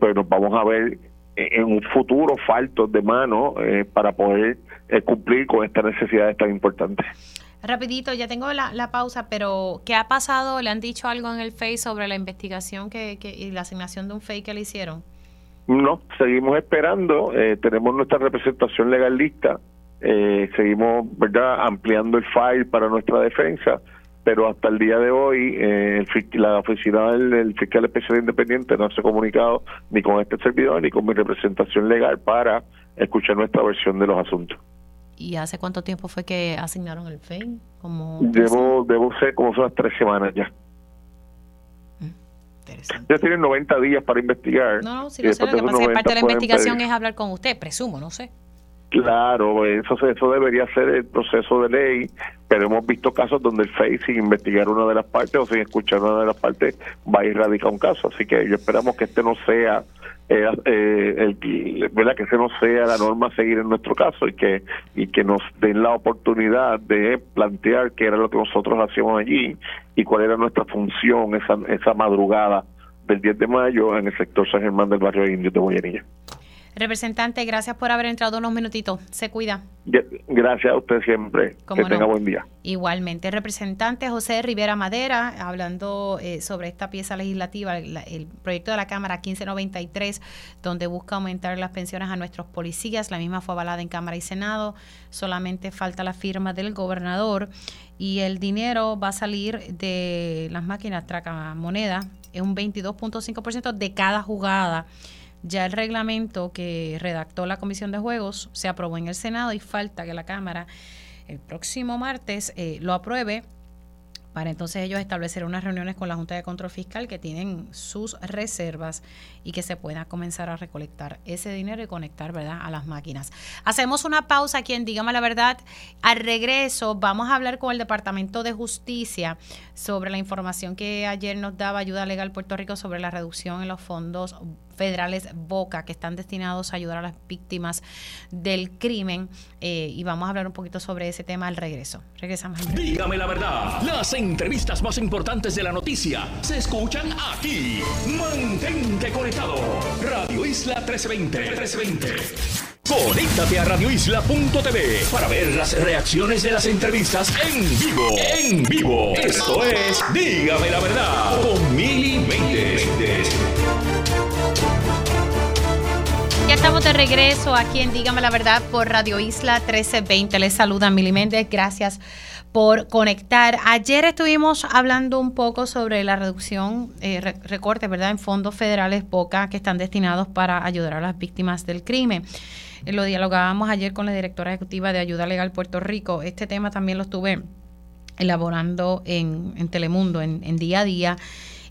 pues nos vamos a ver en un futuro faltos de mano eh, para poder eh, cumplir con estas necesidades tan importantes. Rapidito, ya tengo la, pausa, pero ¿qué ha pasado? ¿Le han dicho algo en el FEI sobre la investigación que, y la asignación de un FEI que le hicieron? No, seguimos esperando, eh, tenemos nuestra representación legal lista, seguimos verdad ampliando el file para nuestra defensa pero hasta el día de hoy eh, la oficina del, fiscal especial independiente no se ha comunicado ni con este servidor ni con mi representación legal para escuchar nuestra versión de los asuntos. ¿Y hace cuánto tiempo fue que asignaron el FEI? Como debo, debo ser como son las tres semanas ya. Mm, ya tienen 90 días para investigar. No, no, si lo sé, lo que pasa es que parte de la investigación es hablar con usted, presumo, no sé. Claro, eso, eso debería ser el proceso de ley, pero hemos visto casos donde el FEI, sin investigar una de las partes o sin escuchar una de las partes, va a ir radicar un caso. Así que yo esperamos que este no sea eh, eh, el, ¿verdad? que ese no sea la norma a seguir en nuestro caso y que y que nos den la oportunidad de plantear qué era lo que nosotros hacíamos allí y cuál era nuestra función esa, esa madrugada del 10 de mayo en el sector San Germán del barrio de Indios de Boyanilla. Representante, gracias por haber entrado unos minutitos. Se cuida. Gracias a usted siempre. Que tenga buen día. Igualmente. Representante José Rivera Madera, hablando eh, sobre esta pieza legislativa, el, proyecto de la Cámara 1593, donde busca aumentar las pensiones a nuestros policías. La misma fue avalada en Cámara y Senado. Solamente falta la firma del gobernador. Y el dinero va a salir de las máquinas moneda Es un 22.5% de cada jugada ya el reglamento que redactó la Comisión de Juegos se aprobó en el Senado y falta que la Cámara el próximo martes eh, lo apruebe para entonces ellos establecer unas reuniones con la Junta de Control Fiscal que tienen sus reservas y que se pueda comenzar a recolectar ese dinero y conectar ¿verdad? a las máquinas. Hacemos una pausa aquí en Dígame la Verdad. Al regreso vamos a hablar con el Departamento de Justicia sobre la información que ayer nos daba Ayuda Legal Puerto Rico sobre la reducción en los fondos federales Boca que están destinados a ayudar a las víctimas del crimen. Eh, y vamos a hablar un poquito sobre ese tema al regreso. Regresamos. Dígame la verdad, las entrevistas más importantes de la noticia se escuchan aquí. Mantente conectado. Radio Isla 1320. 1320. Conéctate a radioisla.tv para ver las reacciones de las entrevistas en vivo. En vivo. Esto es Dígame la verdad con Mili Ya estamos de regreso aquí en Dígame la Verdad por Radio Isla 1320. Les saluda Mili Méndez. Gracias por conectar. Ayer estuvimos hablando un poco sobre la reducción, eh, recorte, ¿verdad?, en fondos federales POCA que están destinados para ayudar a las víctimas del crimen. Eh, lo dialogábamos ayer con la directora ejecutiva de Ayuda Legal Puerto Rico. Este tema también lo estuve elaborando en, Telemundo, en, día a día,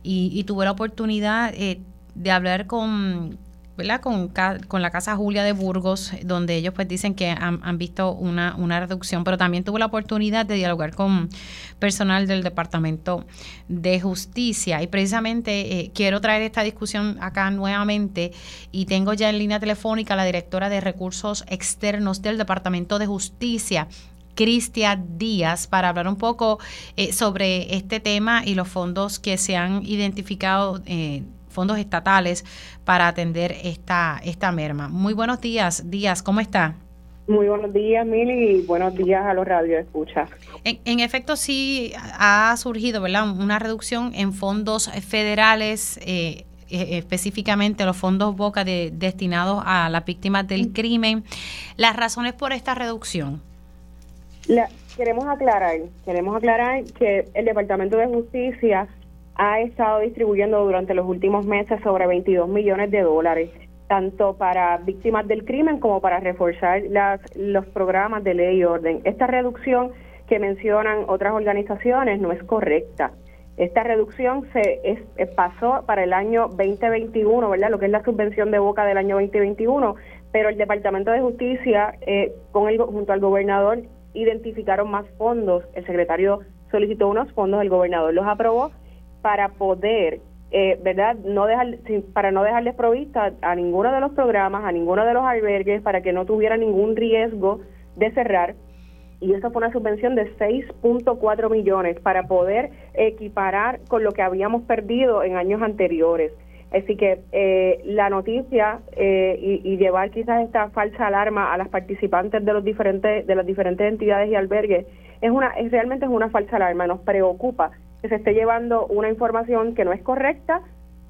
y, tuve la oportunidad eh, de hablar con, ¿verdad? Con, con, la Casa Julia de Burgos, donde ellos pues dicen que han, visto una, una, reducción, pero también tuve la oportunidad de dialogar con personal del Departamento de Justicia y precisamente eh, quiero traer esta discusión acá nuevamente y tengo ya en línea telefónica a la directora de Recursos Externos del Departamento de Justicia, Cristian Díaz para hablar un poco eh, sobre este tema y los fondos que se han identificado eh, fondos estatales para atender esta, esta merma. Muy buenos días, Díaz, ¿cómo está? Muy buenos días, Mili, y buenos días a los radioescuchas. En, en efecto, sí ha surgido ¿verdad? una reducción en fondos federales, eh, e, específicamente los fondos Boca de, destinados a las víctimas del crimen. ¿Las razones por esta reducción? La, queremos aclarar, queremos aclarar que el Departamento de Justicia ha estado distribuyendo durante los últimos meses sobre 22 millones de dólares, tanto para víctimas del crimen como para reforzar las, los programas de ley y orden. Esta reducción que mencionan otras organizaciones no es correcta. Esta reducción se es, pasó para el año 2021, ¿verdad? Lo que es la subvención de boca del año 2021, pero el Departamento de Justicia, eh, con el, junto al gobernador, identificaron más fondos. El secretario solicitó unos fondos, el gobernador los aprobó para poder, eh, ¿verdad? No dejar, para no dejarles provista a ninguno de los programas, a ninguno de los albergues, para que no tuviera ningún riesgo de cerrar. Y eso fue una subvención de 6.4 millones para poder equiparar con lo que habíamos perdido en años anteriores. Así que eh, la noticia eh, y, y, llevar quizás esta falsa alarma a las participantes de los diferentes de las diferentes entidades y albergues es una es realmente es una falsa alarma. Nos preocupa que se esté llevando una información que no es correcta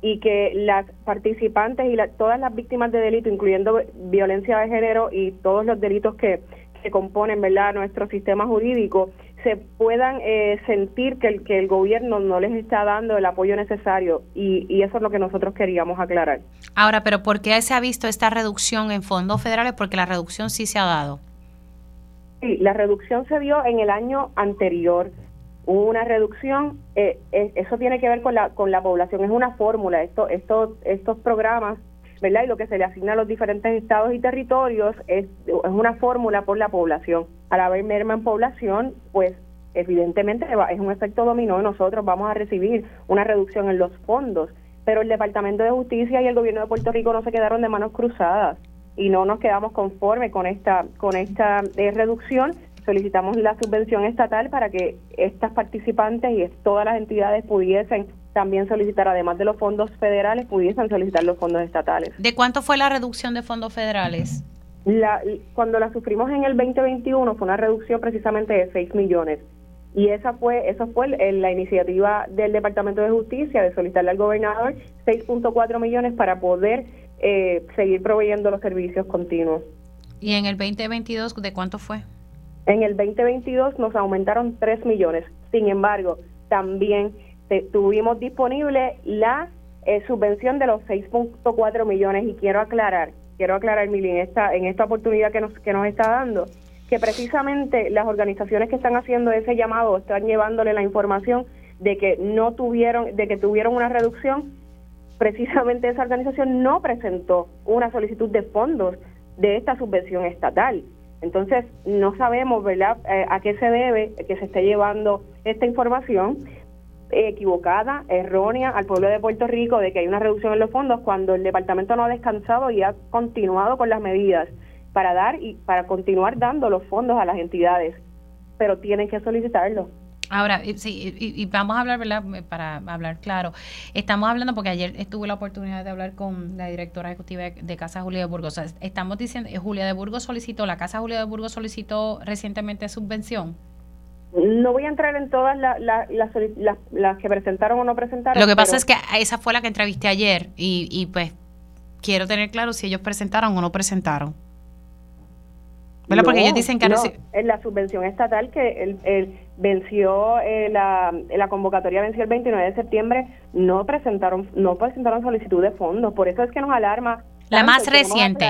y que las participantes y todas las víctimas de delito, incluyendo violencia de género y todos los delitos que, que componen ¿verdad? nuestro sistema jurídico, se puedan eh, sentir que el, que el gobierno no les está dando el apoyo necesario y, y eso es lo que nosotros queríamos aclarar. Ahora, pero ¿por qué se ha visto esta reducción en fondos federales? Porque la reducción sí se ha dado. Sí, la reducción se dio en el año anterior una reducción, eh, eso tiene que ver con la, con la población, es una fórmula, esto, esto, estos programas, ¿verdad? Y lo que se le asigna a los diferentes estados y territorios es, es una fórmula por la población. Al haber merma en población, pues evidentemente es un efecto dominó nosotros vamos a recibir una reducción en los fondos, pero el Departamento de Justicia y el Gobierno de Puerto Rico no se quedaron de manos cruzadas y no nos quedamos conformes con esta con esta eh, reducción. Solicitamos la subvención estatal para que estas participantes y todas las entidades pudiesen también solicitar, además de los fondos federales, pudiesen solicitar los fondos estatales. ¿De cuánto fue la reducción de fondos federales? La, cuando la sufrimos en el 2021 fue una reducción precisamente de 6 millones. Y esa fue, esa fue la iniciativa del Departamento de Justicia de solicitarle al gobernador 6.4 millones para poder eh, seguir proveyendo los servicios continuos. ¿Y en el 2022 de cuánto fue? En el 2022 nos aumentaron 3 millones. Sin embargo, también tuvimos disponible la eh, subvención de los 6.4 millones y quiero aclarar, quiero aclarar, Mili, en esta, en esta oportunidad que nos, que nos está dando, que precisamente las organizaciones que están haciendo ese llamado están llevándole la información de que no tuvieron, de que tuvieron una reducción, precisamente esa organización no presentó una solicitud de fondos de esta subvención estatal. Entonces, no sabemos, ¿verdad?, eh, a qué se debe que se esté llevando esta información equivocada, errónea al pueblo de Puerto Rico de que hay una reducción en los fondos cuando el departamento no ha descansado y ha continuado con las medidas para dar y para continuar dando los fondos a las entidades, pero tienen que solicitarlo. Ahora, sí, y, vamos a hablar, ¿verdad? Para hablar claro. Estamos hablando, porque ayer tuve la oportunidad de hablar con la directora ejecutiva de Casa Julia de Burgos. estamos diciendo, eh, Julia de Burgos solicitó, la Casa Julia de Burgos solicitó recientemente subvención. No voy a entrar en todas las, que presentaron o no presentaron. Lo que pasa es que esa fue la que entrevisté ayer y, y pues quiero tener claro si ellos presentaron o no presentaron. Porque ellos dicen que no, en la subvención estatal que el, venció eh, la, la convocatoria venció el 29 de septiembre, no presentaron no presentaron solicitud de fondos, por eso es que nos alarma la más reciente.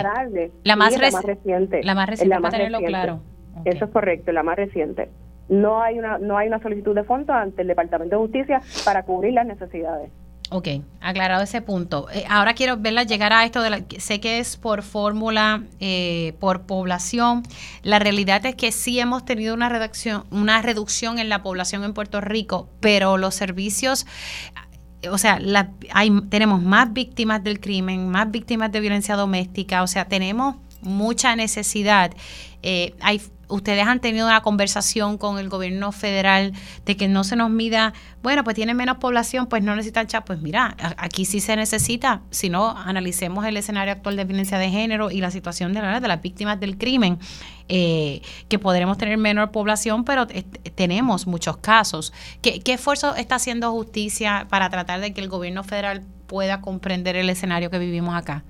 La más, reciente. La más reciente, para tenerlo claro. Eso es correcto, la más reciente. No hay una no hay una solicitud de fondos ante el Departamento de Justicia para cubrir las necesidades. Ok, aclarado ese punto. Eh, ahora quiero verla llegar a esto de la, sé que es por fórmula, eh, por población. La realidad es que sí hemos tenido una reducción, una reducción en la población en Puerto Rico, pero los servicios, eh, o sea, la, hay, tenemos más víctimas del crimen, más víctimas de violencia doméstica, o sea, tenemos mucha necesidad. hay ustedes han tenido una conversación con el gobierno federal de que no se nos mida, bueno, pues tienen menos población, pues no necesitan chat. Pues mira, aquí sí se necesita, si no, analicemos el escenario actual de violencia de género y la situación de, de las víctimas del crimen, eh, que podremos tener menor población, pero tenemos muchos casos. ¿Qué, ¿Qué esfuerzo está haciendo justicia para tratar de que el gobierno federal pueda comprender el escenario que vivimos acá?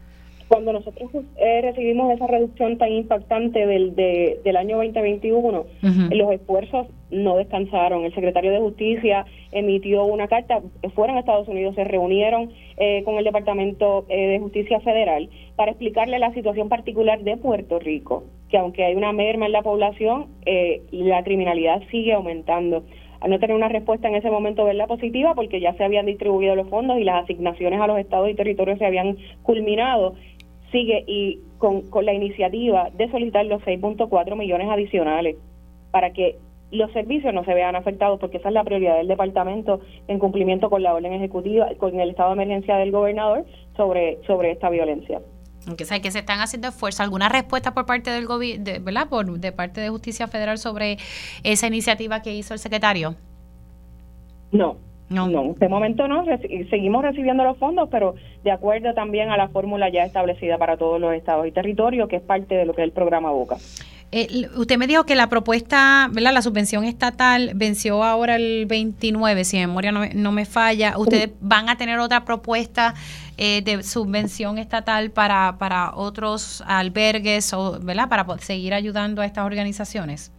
Cuando nosotros eh, recibimos esa reducción tan impactante del, del año 2021, los esfuerzos no descansaron. El secretario de Justicia emitió una carta, fueron a Estados Unidos, se reunieron eh, con el Departamento eh, de Justicia Federal para explicarle la situación particular de Puerto Rico, que aunque hay una merma en la población, la criminalidad sigue aumentando. A no tener una respuesta en ese momento verla positiva porque ya se habían distribuido los fondos y las asignaciones a los estados y territorios se habían culminado sigue y con, con la iniciativa de solicitar los 6.4 millones adicionales para que los servicios no se vean afectados porque esa es la prioridad del departamento en cumplimiento con la orden ejecutiva con el estado de emergencia del gobernador sobre sobre esta violencia. Aunque sé que se están haciendo esfuerzos. ¿Alguna respuesta por parte del gobierno, de, ¿verdad? Por, de parte de Justicia Federal sobre esa iniciativa que hizo el secretario? No, no. no, de momento no, seguimos recibiendo los fondos, pero de acuerdo también a la fórmula ya establecida para todos los estados y territorios, que es parte de lo que es el programa BOCA. Eh, usted me dijo que la propuesta, ¿verdad? La subvención estatal venció ahora el 29, si memoria no me, falla. ¿Ustedes van a tener otra propuesta eh, de subvención estatal para, para otros albergues, o, ¿verdad? Para seguir ayudando a estas organizaciones.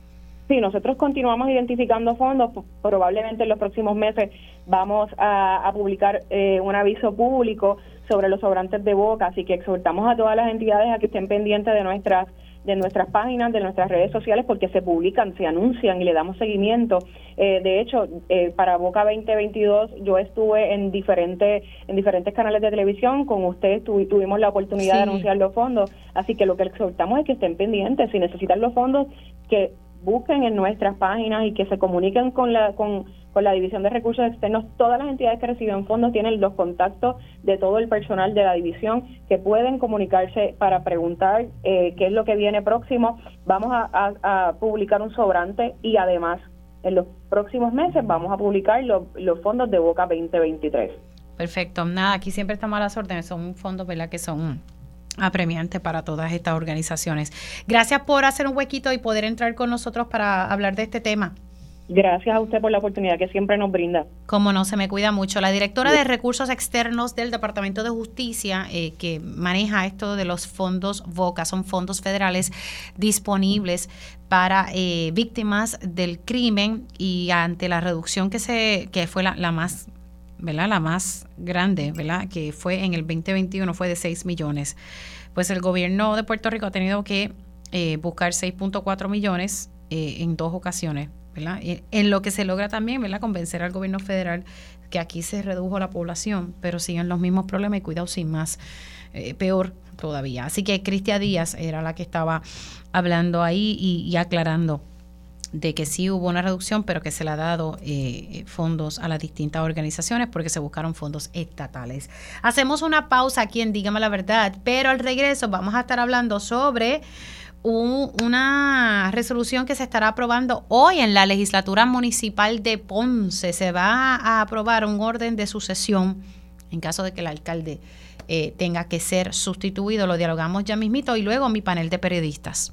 Sí, nosotros continuamos identificando fondos. Probablemente en los próximos meses vamos a, publicar eh, un aviso público sobre los sobrantes de boca, así que exhortamos a todas las entidades a que estén pendientes de nuestras de nuestras páginas, de nuestras redes sociales, porque se publican, se anuncian y le damos seguimiento. Eh, de hecho, eh, para Boca 2022 yo estuve en diferentes en diferentes canales de televisión, con ustedes tuvimos la oportunidad de anunciar los fondos, así que lo que exhortamos es que estén pendientes, si necesitan los fondos, que busquen en nuestras páginas y que se comuniquen con la con, con la División de Recursos Externos, todas las entidades que reciben fondos tienen los contactos de todo el personal de la división que pueden comunicarse para preguntar eh, qué es lo que viene próximo. Vamos a, publicar un sobrante y además en los próximos meses vamos a publicar los fondos de Boca 2023. Perfecto. Nada, aquí siempre estamos a las órdenes. Son fondos, ¿verdad? Que son apremiantes para todas estas organizaciones. Gracias por hacer un huequito y poder entrar con nosotros para hablar de este tema. Gracias a usted por la oportunidad que siempre nos brinda. Como no, se me cuida mucho. La directora de Recursos Externos del Departamento de Justicia, eh, que maneja esto de los fondos VOCA, son fondos federales disponibles para eh, víctimas del crimen y ante la reducción que, se, que fue la, la más ¿verdad? La más grande, ¿verdad? Que fue en el 2021, fue de 6 millones. Pues el gobierno de Puerto Rico ha tenido que eh, buscar 6.4 millones eh, en dos ocasiones, ¿verdad? En lo que se logra también, ¿verdad? Convencer al gobierno federal que aquí se redujo la población, pero siguen los mismos problemas y cuidado sin más, eh, peor todavía. Así que Cristia Díaz era la que estaba hablando ahí y aclarando de que sí hubo una reducción, pero que se le ha dado eh, fondos a las distintas organizaciones porque se buscaron fondos estatales. Hacemos una pausa aquí en Dígame la Verdad, pero al regreso vamos a estar hablando sobre una resolución que se estará aprobando hoy en la legislatura municipal de Ponce. Se va a aprobar un orden de sucesión en caso de que el alcalde eh, tenga que ser sustituido. Lo dialogamos ya mismito y luego mi panel de periodistas.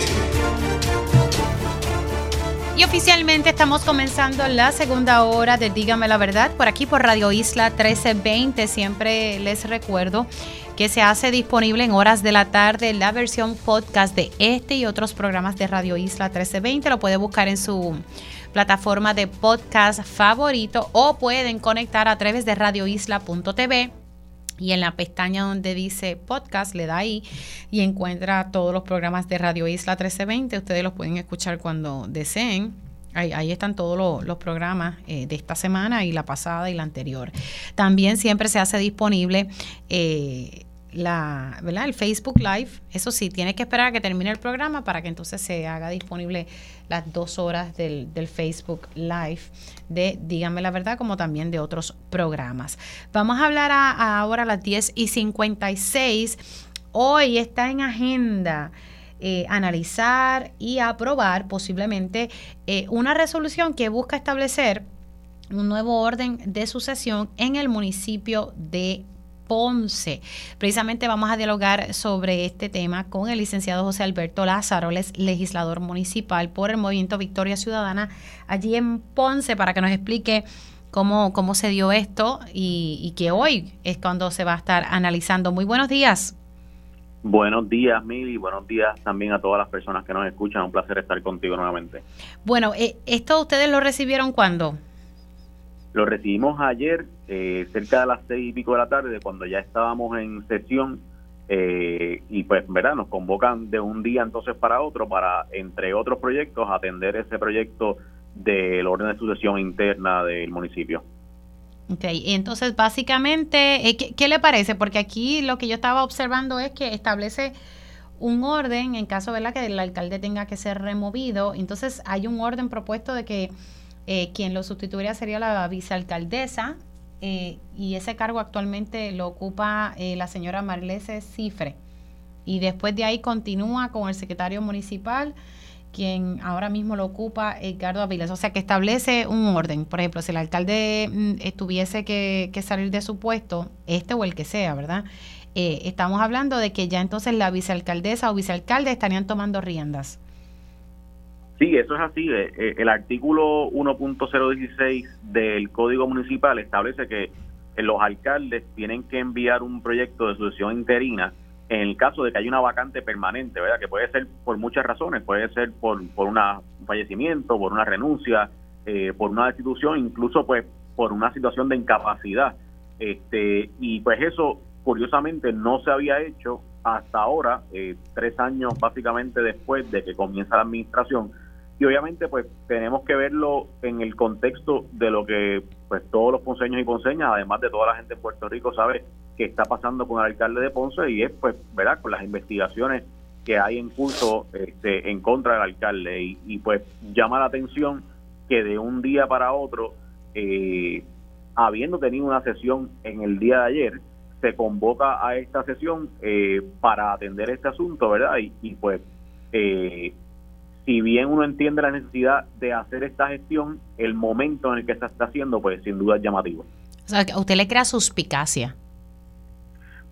Y oficialmente estamos comenzando la segunda hora de Dígame la Verdad por aquí por Radio Isla 1320. Siempre les recuerdo que se hace disponible en horas de la tarde la versión podcast de este y otros programas de Radio Isla 1320. Lo puede buscar en su plataforma de podcast favorito o pueden conectar a través de radioisla.tv y en la pestaña donde dice podcast le da ahí y encuentra todos los programas de Radio Isla 1320. Ustedes los pueden escuchar cuando deseen. Ahí, están todos los, programas eh, de esta semana y la pasada y la anterior. También siempre se hace disponible eh, la, ¿verdad? el Facebook Live. Eso sí, tiene que esperar a que termine el programa para que entonces se haga disponible las dos horas del, Facebook Live de Díganme la Verdad, como también de otros programas. Vamos a hablar ahora a las 10 y 56. Hoy está en agenda. Eh, analizar y aprobar posiblemente eh, una resolución que busca establecer un nuevo orden de sucesión en el municipio de Ponce. Precisamente vamos a dialogar sobre este tema con el licenciado José Alberto Lázaro, legislador municipal por el Movimiento Victoria Ciudadana allí en Ponce, para que nos explique cómo, cómo se dio esto y, que hoy es cuando se va a estar analizando. Muy buenos días. Buenos días, Mili. Buenos días también a todas las personas que nos escuchan. Un placer estar contigo nuevamente. Bueno, eh, ¿esto ustedes lo recibieron cuándo? Lo recibimos ayer, eh, cerca de las seis y pico de la tarde, cuando ya estábamos en sesión. Eh, y pues, ¿verdad? Nos convocan de un día entonces para otro para, entre otros proyectos, atender ese proyecto del orden de sucesión interna del municipio. Ok, entonces básicamente, eh, ¿qué, ¿qué, le parece? Porque aquí lo que yo estaba observando es que establece un orden en caso, ¿verdad?, que el alcalde tenga que ser removido. Entonces hay un orden propuesto de que eh, quien lo sustituiría sería la vicealcaldesa eh, y ese cargo actualmente lo ocupa eh, la señora Marlese Cifre. Y después de ahí continúa con el secretario municipal, quien ahora mismo lo ocupa Edgardo Aviles. O sea que establece un orden. Por ejemplo, si el alcalde mm, tuviese que, que, salir de su puesto, este o el que sea, ¿verdad? estamos hablando de que ya entonces la vicealcaldesa o vicealcalde estarían tomando riendas. Sí, eso es así. Eh, eh, el artículo 1.016 del Código Municipal establece que eh, los alcaldes tienen que enviar un proyecto de sucesión interina en el caso de que haya una vacante permanente, ¿verdad? Que puede ser por muchas razones, puede ser por, por un fallecimiento, por una renuncia, por una destitución, incluso pues por una situación de incapacidad. Este, y pues eso curiosamente no se había hecho hasta ahora, eh, tres años básicamente después de que comienza la administración. Y obviamente pues tenemos que verlo en el contexto de lo que pues todos los ponceños y ponceñas, además de toda la gente en Puerto Rico, sabe que está pasando con el alcalde de Ponce y es pues, ¿verdad? Con las investigaciones que hay en curso este, en contra del alcalde y, y pues llama la atención que de un día para otro, eh, habiendo tenido una sesión en el día de ayer, se convoca a esta sesión eh, para atender este asunto, ¿verdad? Y, pues, eh, si bien uno entiende la necesidad de hacer esta gestión, el momento en el que se está haciendo, pues sin duda es llamativo. O sea, ¿a usted le crea suspicacia?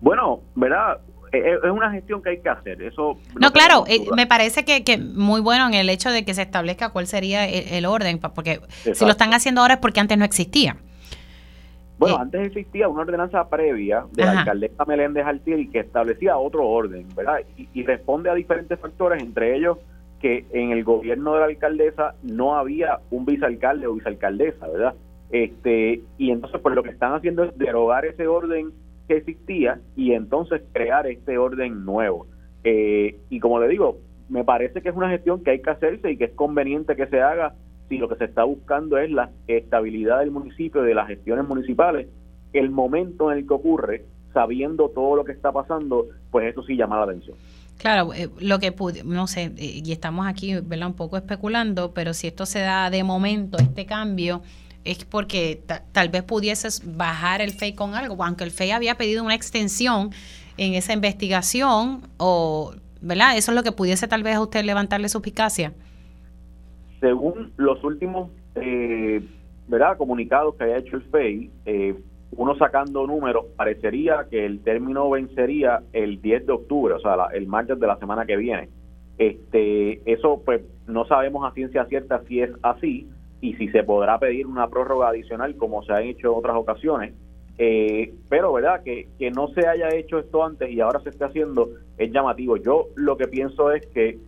Bueno, ¿verdad? Eh, eh, es una gestión que hay que hacer. Eso no, claro, eh, me parece que, que, muy bueno en el hecho de que se establezca cuál sería el, orden, porque si lo están haciendo ahora es porque antes no existía. Bueno, antes existía una ordenanza previa de la alcaldesa Meléndez Altieri que establecía otro orden, ¿verdad? Y, responde a diferentes factores, entre ellos que en el gobierno de la alcaldesa no había un vicealcalde o vicealcaldesa, ¿verdad? Este, y entonces pues lo que están haciendo es derogar ese orden que existía y entonces crear este orden nuevo. Eh, y como le digo, me parece que es una gestión que hay que hacerse y que es conveniente que se haga si lo que se está buscando es la estabilidad del municipio, de las gestiones municipales. El momento en el que ocurre, sabiendo todo lo que está pasando, pues eso sí llama la atención. Claro, eh, lo que no sé, eh, y estamos aquí, ¿verdad? Un poco especulando, pero si esto se da de momento, este cambio, es porque tal vez pudieses bajar el FEI con algo, aunque el FEI había pedido una extensión en esa investigación, o, ¿verdad? Eso es lo que pudiese tal vez a usted levantarle suspicacia. Según los últimos, eh, ¿verdad? Comunicados que haya hecho el FEI, uno sacando números, parecería que el término vencería el 10 de octubre, o sea, el martes de la semana que viene. Este, eso, pues, no sabemos a ciencia cierta si es así, y si se podrá pedir una prórroga adicional como se ha hecho en otras ocasiones. Eh, pero, ¿verdad? Que, que no se haya hecho esto antes y ahora se esté haciendo es llamativo. Yo lo que pienso es que,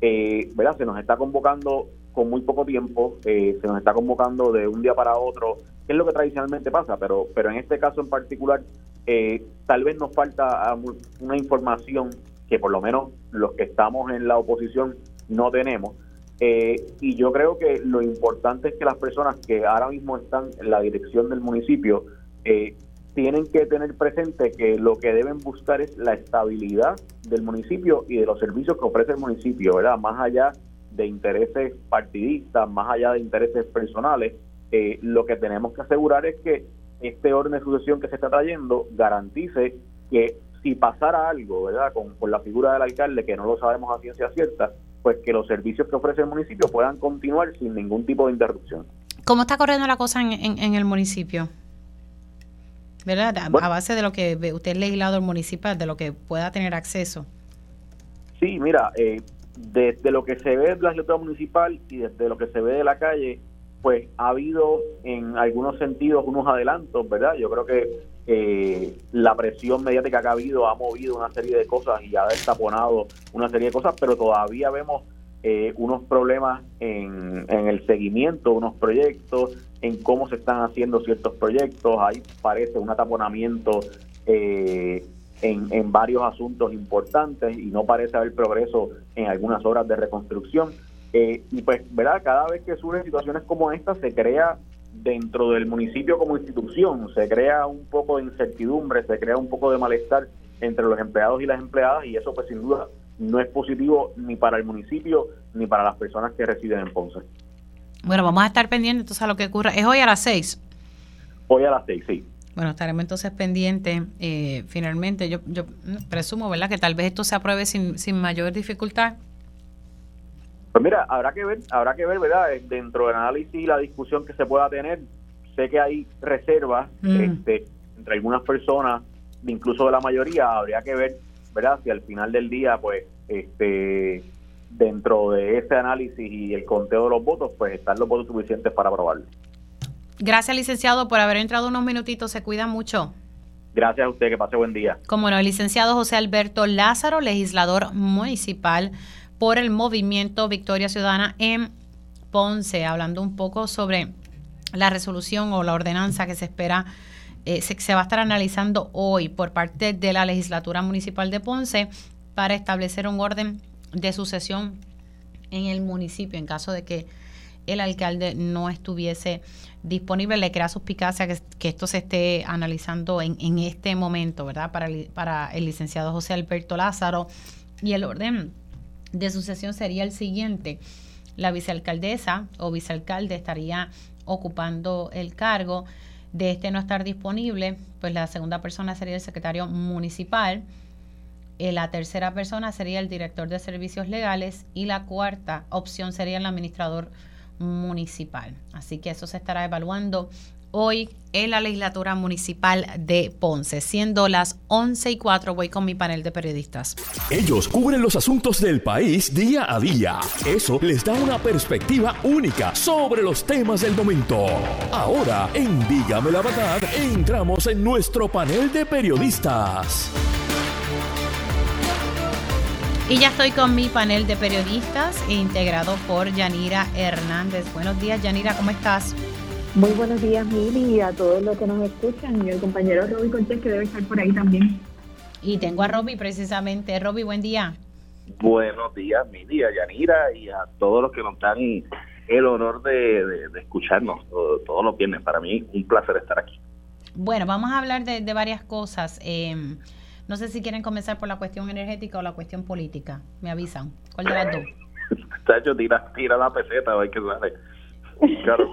eh, ¿verdad? Se nos está convocando con muy poco tiempo, eh, se nos está convocando de un día para otro, que es lo que tradicionalmente pasa, pero, pero en este caso en particular, tal vez nos falta una información que por lo menos los que estamos en la oposición no tenemos eh, y yo creo que lo importante es que las personas que ahora mismo están en la dirección del municipio eh, tienen que tener presente que lo que deben buscar es la estabilidad del municipio y de los servicios que ofrece el municipio, ¿verdad? Más allá de intereses partidistas, más allá de intereses personales, eh, lo que tenemos que asegurar es que este orden de sucesión que se está trayendo garantice que si pasara algo, ¿verdad? Con, con la figura del alcalde, que no lo sabemos a ciencia cierta, pues que los servicios que ofrece el municipio puedan continuar sin ningún tipo de interrupción. ¿Cómo está corriendo la cosa en, en, el municipio? ¿Verdad? A, base de lo que usted es legislador municipal, de lo que pueda tener acceso. Sí, mira, eh, desde lo que se ve de la legislatura municipal y desde lo que se ve de la calle, pues ha habido en algunos sentidos unos adelantos, ¿verdad? Yo creo que eh, la presión mediática que ha habido ha movido una serie de cosas y ha destaponado una serie de cosas, pero todavía vemos eh, unos problemas en, en, el seguimiento de unos proyectos, en cómo se están haciendo ciertos proyectos. Ahí parece un ataponamiento eh, en, en varios asuntos importantes y no parece haber progreso en algunas obras de reconstrucción. Eh, y pues, ¿verdad? Cada vez que surgen situaciones como esta, se crea dentro del municipio como institución, se crea un poco de incertidumbre, se crea un poco de malestar entre los empleados y las empleadas y eso pues sin duda no es positivo ni para el municipio ni para las personas que residen en Ponce. Bueno, vamos a estar pendientes entonces a lo que ocurra. ¿Es hoy a las seis? Hoy a las seis, sí. Bueno, estaremos entonces pendientes. Eh, finalmente, yo, yo presumo, ¿verdad?, que tal vez esto se apruebe sin, sin mayor dificultad pues mira, habrá que ver, habrá que ver, ¿verdad? Eh, dentro del análisis y la discusión que se pueda tener, sé que hay reservas mm. este, entre algunas personas, incluso de la mayoría, habría que ver, ¿verdad? Si al final del día, pues, este, dentro de ese análisis y el conteo de los votos, pues están los votos suficientes para aprobarlo. Gracias, licenciado, por haber entrado unos minutitos. Se cuida mucho. Gracias a usted, que pase buen día. Como no, el licenciado José Alberto Lázaro, legislador municipal por el movimiento Victoria Ciudadana en Ponce, hablando un poco sobre la resolución o la ordenanza que se espera eh, se, va a estar analizando hoy por parte de la legislatura municipal de Ponce para establecer un orden de sucesión en el municipio en caso de que el alcalde no estuviese disponible. Le crea suspicacia que, que esto se esté analizando en, en este momento, ¿verdad? Para para el licenciado José Alberto Lázaro. Y el orden de sucesión sería el siguiente. La vicealcaldesa o vicealcalde estaría ocupando el cargo. De este no estar disponible, pues la segunda persona sería el secretario municipal. Eh, la tercera persona sería el director de servicios legales y la cuarta opción sería el administrador municipal. Así que eso se estará evaluando hoy en la legislatura municipal de Ponce. Siendo las 11 y 4, voy con mi panel de periodistas. Ellos cubren los asuntos del país día a día. Eso les da una perspectiva única sobre los temas del momento. Ahora, en Dígame la verdad, entramos en nuestro panel de periodistas. Y ya estoy con mi panel de periodistas integrado por Yanira Hernández. Buenos días, Yanira, ¿cómo estás? Muy buenos días, Mili, y a todos los que nos escuchan, y el compañero Roby Cortés, que debe estar por ahí también. Y tengo a Roby precisamente. Roby, buen día. Buenos días, Mili, a Yanira y a todos los que nos dan el honor de, escucharnos todos, los viernes. Para mí, un placer estar aquí. Bueno, vamos a hablar de, varias cosas. Eh, no sé si quieren comenzar por la cuestión energética o la cuestión política. Me avisan. ¿Cuál de las dos? *laughs* Tira, tira la peseta, a ver qué sale. Claro.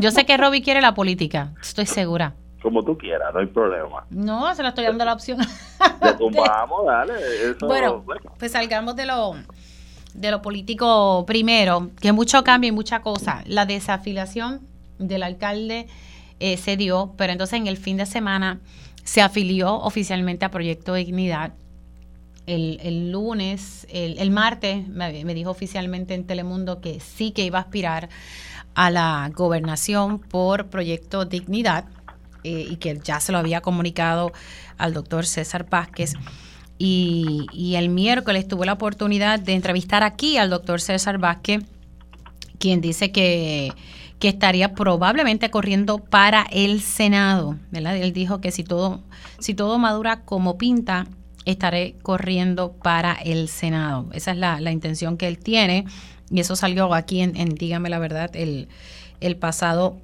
Yo sé que Robbie quiere la política, estoy segura. Como tú quieras, no hay problema. No, se la estoy dando la opción. *laughs* Vamos, dale. bueno, pues salgamos de lo, de lo político primero, que mucho cambio y mucha cosa. La desafiliación del alcalde eh, se dio, pero entonces en el fin de semana se afilió oficialmente a Proyecto Dignidad. El, lunes, el, martes, me, dijo oficialmente en Telemundo que sí que iba a aspirar a la gobernación por Proyecto Dignidad eh, y que ya se lo había comunicado al doctor César Vázquez. Y, y, el miércoles tuve la oportunidad de entrevistar aquí al doctor César Vázquez, quien dice que que estaría probablemente corriendo para el Senado, ¿verdad? Él dijo que si todo, si todo madura como pinta, estaré corriendo para el Senado. Esa es la, intención que él tiene y eso salió aquí en, Dígame la Verdad el, el pasado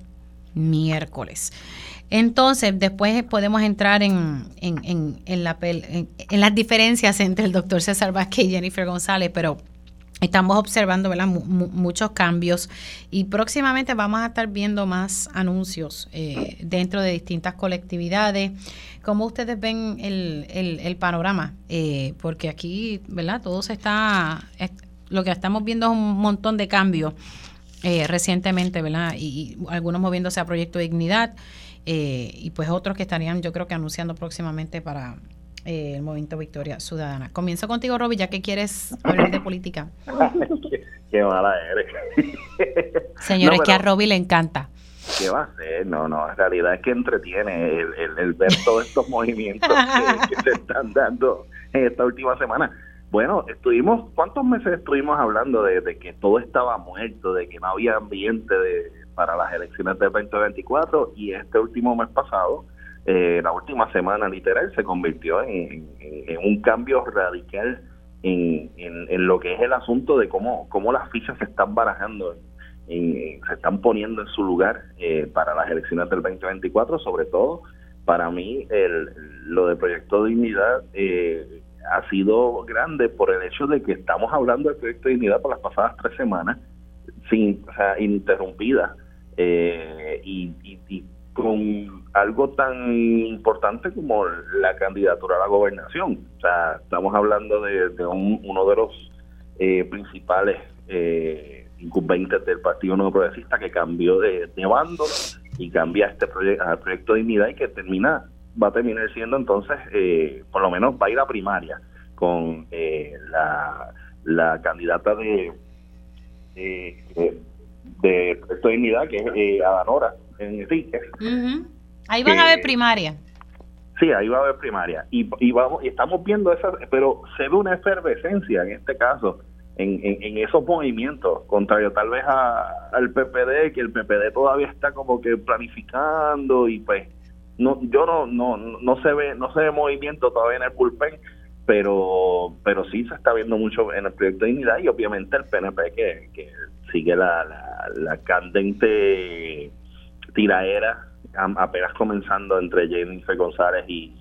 miércoles. Entonces, después podemos entrar en, en, en, la, en, las diferencias entre el doctor César Vázquez y Jennifer González, pero Estamos observando muchos cambios y próximamente vamos a estar viendo más anuncios eh, dentro de distintas colectividades. ¿Cómo ustedes ven el, el, panorama? Eh, porque aquí, ¿verdad? Todo se está, lo que estamos viendo es un montón de cambios eh, recientemente, ¿verdad? Y, algunos moviéndose a Proyecto Dignidad y pues otros que estarían, yo creo que anunciando próximamente para eh, el Movimiento Victoria Ciudadana. Comienzo contigo, Roby, ya que quieres hablar de política. *laughs* qué, mala eres. *laughs* Señores, que a Roby le encanta. ¿Qué va a ser? No, no, en realidad es que entretiene el, ver *laughs* todos estos movimientos que, se están dando en esta última semana. Bueno, estuvimos, ¿cuántos meses estuvimos hablando de, de, que todo estaba muerto, de que no había ambiente de, para las elecciones del 2024 y este último mes pasado eh, la última semana literal se convirtió en, un cambio radical en, lo que es el asunto de cómo, cómo las fichas se están barajando, se están poniendo en su lugar eh, para las elecciones del 2024, sobre todo para mí el, lo de Proyecto Dignidad eh, ha sido grande por el hecho de que estamos hablando del Proyecto Dignidad por las pasadas tres semanas sin o sea, interrumpida y, y con algo tan importante como la candidatura a la gobernación. O sea, estamos hablando de, uno de los eh, principales eh, incumbentes del Partido Nuevo Progresista que cambió de, bando y cambia este proyecto proyecto de dignidad y que termina va a terminar siendo entonces, eh, por lo menos va a ir a primaria con la, la candidata de, de, de proyecto de dignidad que es Adanora en Enrique. Ahí van a haber primaria. Sí, ahí va a haber primaria. Y, y, vamos, y estamos viendo esa, pero se ve una efervescencia en este caso, en, en, esos movimientos, contrario tal vez a, al PPD, que el PPD todavía está como que planificando y pues no yo no no no se ve no se ve movimiento todavía en el bullpen pero pero sí se está viendo mucho en el proyecto de dignidad y obviamente el PNP que, que sigue la, la, candente tiraera apenas comenzando entre Jennifer González y,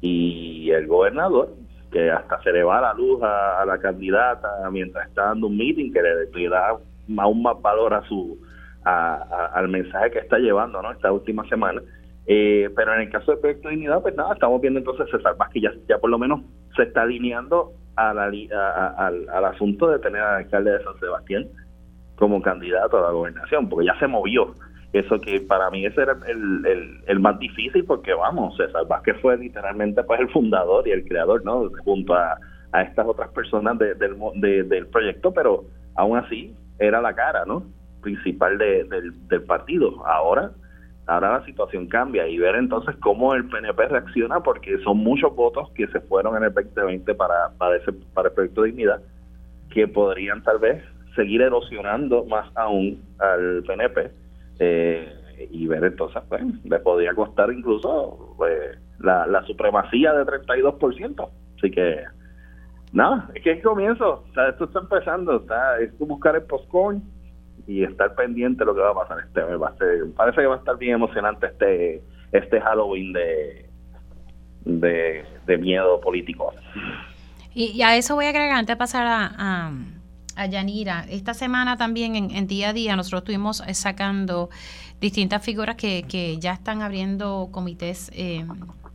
y el gobernador que hasta se le va la luz a, la candidata mientras está dando un meeting que le, da aún más valor a su al mensaje que está llevando no esta última semana. Eh, pero en el caso del proyecto de dignidad pues nada estamos viendo entonces César Vázquez ya, ya por lo menos se está alineando a al, asunto de tener al alcalde de San Sebastián como candidato a la gobernación porque ya se movió eso que para mí ese era el, el, más difícil porque vamos, César Vázquez fue literalmente pues el fundador y el creador, ¿no? Junto a, a estas otras personas del, del proyecto, pero aún así era la cara, ¿no? Principal del, del partido. Ahora, ahora la situación cambia y ver entonces cómo el PNP reacciona porque son muchos votos que se fueron en el 2020 para, para, ese, para el proyecto de dignidad que podrían tal vez seguir erosionando más aún al PNP eh, y ver entonces, pues, le podría costar incluso pues, la, la supremacía de 32%. Así que, nada, es que es comienzo, o sea, esto está empezando, está, es buscar el postcoin y estar pendiente de lo que va a pasar este. Va parece que va a estar bien emocionante este este Halloween de, de, miedo político. Y, a eso voy a agregar, antes de pasar a a Yanira. Esta semana también en, día a día nosotros estuvimos eh, sacando distintas figuras que, ya están abriendo comités eh,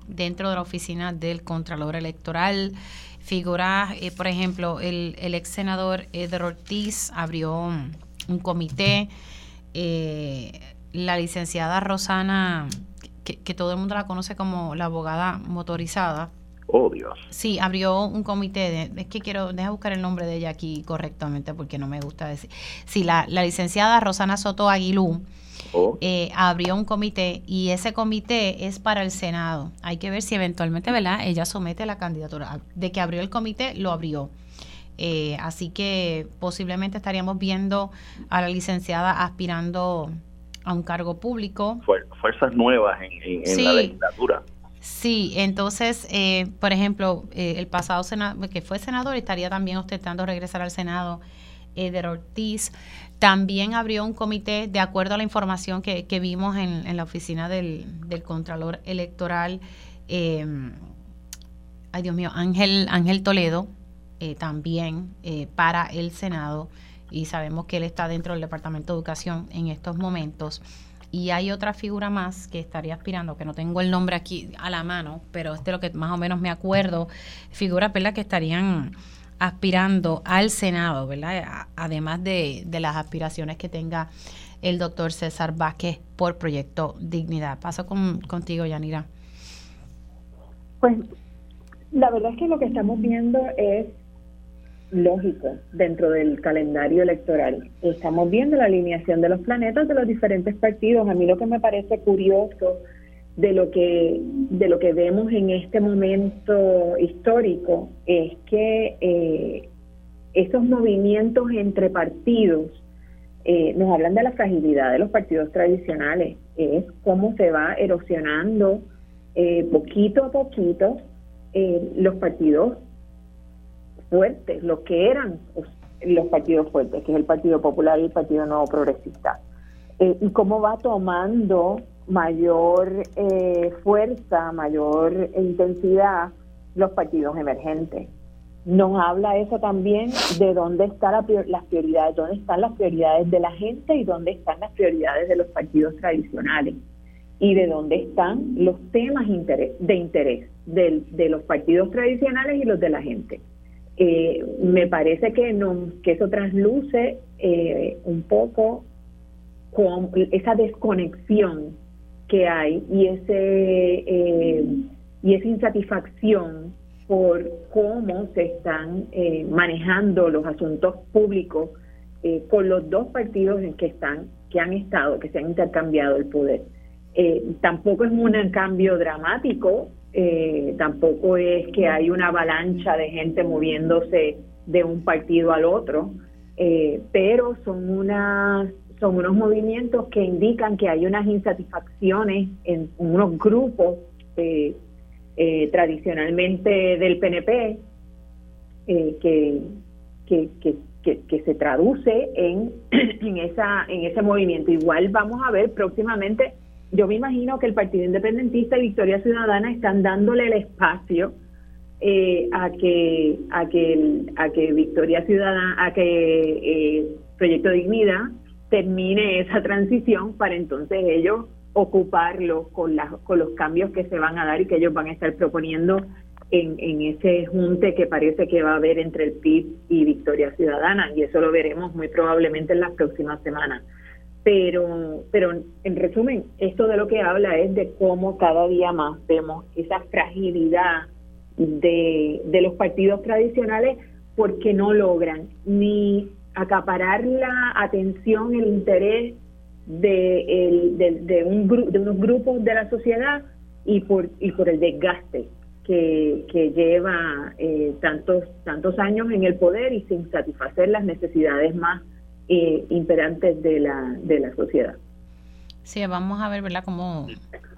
dentro de la oficina del Contralor Electoral. Figuras, eh, por ejemplo, el, el ex senador Eder Ortiz abrió un comité. la licenciada Rosana, que, que todo el mundo la conoce como la abogada motorizada, Oh, Dios. Sí, abrió un comité, de, es que quiero, deja buscar el nombre de ella aquí correctamente porque no me gusta decir. Sí, la, la licenciada Rosana Soto Aguilú oh. eh, abrió un comité y ese comité es para el Senado. Hay que ver si eventualmente, ¿verdad? Ella somete la candidatura. De que abrió el comité, lo abrió. Eh, así que posiblemente estaríamos viendo a la licenciada aspirando a un cargo público. Fuerzas nuevas en, en, la legislatura. Sí, entonces, eh, por ejemplo, eh, el pasado senador, que fue senador, estaría también ostentando regresar al Senado, Eder Ortiz. También abrió un comité, de acuerdo a la información que, vimos en, la oficina del, Contralor Electoral, em, ay Dios mío, Ángel, Ángel Toledo, eh, también para el Senado, y sabemos que él está dentro del Departamento de Educación en estos momentos. Y hay otra figura más que estaría aspirando, que no tengo el nombre aquí a la mano, pero es de lo que más o menos me acuerdo, figuras ¿verdad? que estarían aspirando al Senado, ¿verdad? Además de, de las aspiraciones que tenga el doctor César Vázquez por Proyecto Dignidad. Paso con, contigo, Yanira. Pues la verdad es que lo que estamos viendo es lógico dentro del calendario electoral. Estamos viendo la alineación de los planetas de los diferentes partidos. A mí lo que me parece curioso de lo que de lo que vemos en este momento histórico es que eh, esos movimientos entre partidos eh, nos hablan de la fragilidad de los partidos tradicionales, es cómo se va erosionando eh, poquito a poquito los partidos fuertes, lo que eran los partidos fuertes, que es el Partido Popular y el Partido Nuevo Progresista. Eh, y cómo va tomando mayor eh, fuerza, mayor intensidad los partidos emergentes. Nos habla eso también de dónde están las prioridades, dónde están las prioridades de la gente y dónde están las prioridades de los partidos tradicionales y de dónde están los temas de interés de los partidos tradicionales y los de la gente. Eh, me parece que, no, que eso trasluce eh, un poco con esa desconexión que hay y ese eh, y esa insatisfacción por cómo se están manejando los asuntos públicos con los dos partidos en que están que han estado que se han intercambiado el poder. Tampoco es un cambio dramático eh, tampoco es que hay una avalancha de gente moviéndose de un partido al otro, eh, pero son unas son unos movimientos que indican que hay unas insatisfacciones en unos grupos eh, eh, tradicionalmente del PNP eh, que, que, que, que, se traduce en, *clears throat* en, esa, en ese movimiento. Igual vamos a ver próximamente, yo me imagino que el Partido Independentista y Victoria Ciudadana están dándole el espacio eh, a que a que a que Victoria Ciudadana, a que eh, Proyecto Dignidad termine esa transición para entonces ellos ocuparlo con, las, con los cambios que se van a dar y que ellos van a estar proponiendo en, en ese junte que parece que va a haber entre el PIB y Victoria Ciudadana y eso lo veremos muy probablemente en las próximas semanas. Pero, pero en resumen, esto de lo que habla es de cómo cada día más vemos esa fragilidad de, de los partidos tradicionales porque no logran ni acaparar la atención, el interés de, el, de, de, un de unos grupos de la sociedad y por, y por el desgaste que, que lleva eh, tantos, tantos años en el poder y sin satisfacer las necesidades más eh, imperantes de la, de la sociedad. Sí, vamos a ver, ¿verdad? Cómo...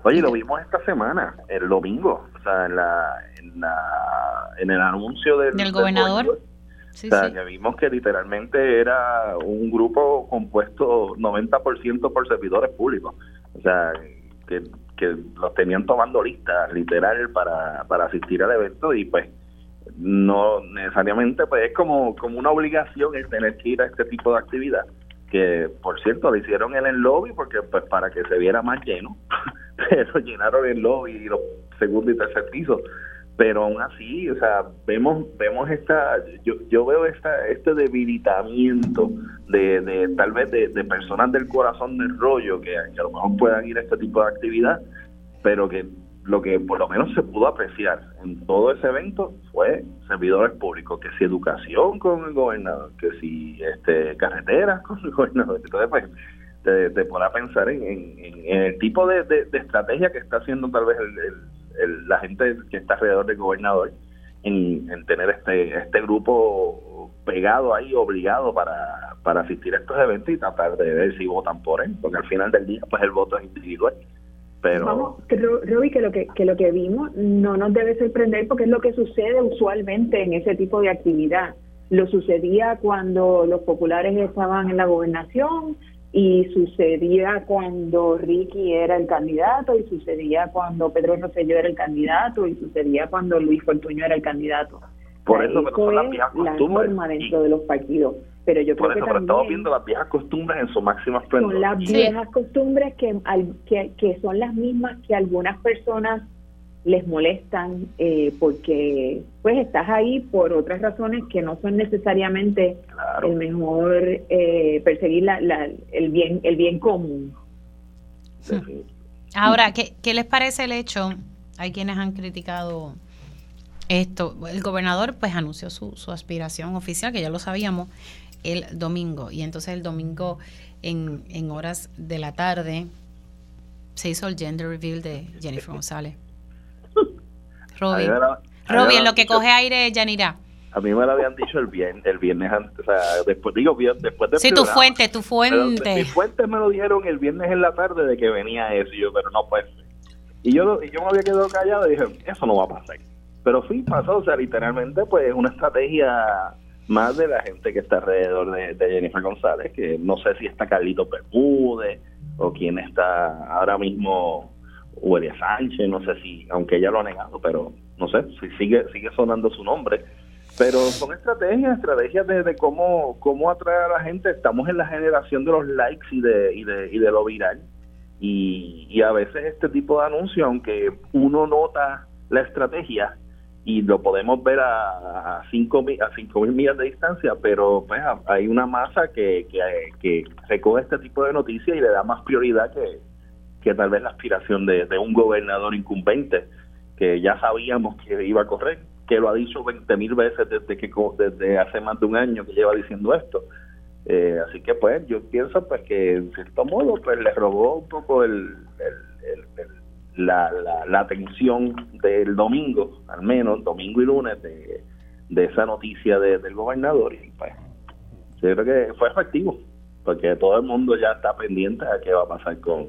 Oye, lo vimos esta semana, el domingo, o sea, en, la, en, la, en el anuncio del, del gobernador. Sí, o sea, sí. que vimos que literalmente era un grupo compuesto 90% por servidores públicos. O sea, que, que los tenían tomando listas literal para, para asistir al evento y pues no necesariamente pues es como, como una obligación el tener que ir a este tipo de actividad que por cierto lo hicieron en el lobby porque pues para que se viera más lleno *laughs* pero llenaron el lobby y los segundo y tercer piso. Pero aún así, o sea, vemos vemos esta yo, yo veo esta este debilitamiento de, de tal vez de, de, personas del corazón del rollo que, que, a lo mejor puedan ir a este tipo de actividad, pero que lo que por lo menos se pudo apreciar en todo ese evento fue servidores públicos, que si educación con el gobernador, que si este carreteras con el gobernador, entonces pues te, te a pensar en, el tipo de, estrategia que está haciendo tal vez el, la gente que está alrededor del gobernador en, en, tener este este grupo pegado ahí, obligado para, para asistir a estos eventos y tratar de ver si votan por él, porque al final del día pues el voto es individual. Pero... Vamos, Ruby, que lo que, que lo que vimos no nos debe sorprender porque es lo que sucede usualmente en ese tipo de actividad. Lo sucedía cuando los populares estaban en la gobernación, y sucedía cuando Ricky era el candidato y sucedía cuando Pedro Rosselló era el candidato y sucedía cuando Luis Fortuño era el candidato. Por eso, pero son las viejas costumbres. La norma dentro de los partidos. Pero yo creo eso, que pero también estamos viendo las viejas costumbres en su máxima esplendor. son las viejas costumbres que, al, que, que son las mismas que algunas personas les molestan eh, porque pues estás ahí por otras razones que no son necesariamente claro. el mejor eh, perseguir la, la, el bien el bien común sí. ahora ¿qué, ¿qué les parece el hecho hay quienes han criticado esto el gobernador pues anunció su, su aspiración oficial que ya lo sabíamos el domingo y entonces el domingo en, en horas de la tarde se hizo el gender reveal de Jennifer González *laughs* Robbie. Robbie, en lo que dicho, coge aire, Yanira. A mí me lo habían dicho el viernes, el viernes antes, o sea, después, digo, después de Sí, tu fuente, tu fuente. Mis fuentes me lo dijeron el viernes en la tarde de que venía eso, y yo, pero no puede ser. Y yo, y yo me había quedado callado y dije, eso no va a pasar. Pero sí pasó, o sea, literalmente, pues, es una estrategia más de la gente que está alrededor de, Jennifer González, que no sé si está Carlito Bermúdez o quién está ahora mismo Huelia Sánchez, no sé si, aunque ella lo ha negado, pero no sé, si sigue sigue sonando su nombre. Pero son estrategias, estrategias de, de cómo, cómo atraer a la gente. Estamos en la generación de los likes y de, y de, y de lo viral. Y, y a veces este tipo de anuncios, aunque uno nota la estrategia y lo podemos ver a, a cinco mil, a cinco mil millas de distancia, pero pues hay una masa que, que, recoge este tipo de noticias y le da más prioridad que, que tal vez la aspiración de, un gobernador incumbente que ya sabíamos que iba a correr, que lo ha dicho 20 mil veces desde que desde hace más de un año que lleva diciendo esto. Eh, así que pues yo pienso pues que en cierto modo pues le robó un poco el, el, el la, la, la, atención del domingo, al menos domingo y lunes, de, de esa noticia de, del gobernador y pues yo creo que fue efectivo porque todo el mundo ya está pendiente a qué va a pasar con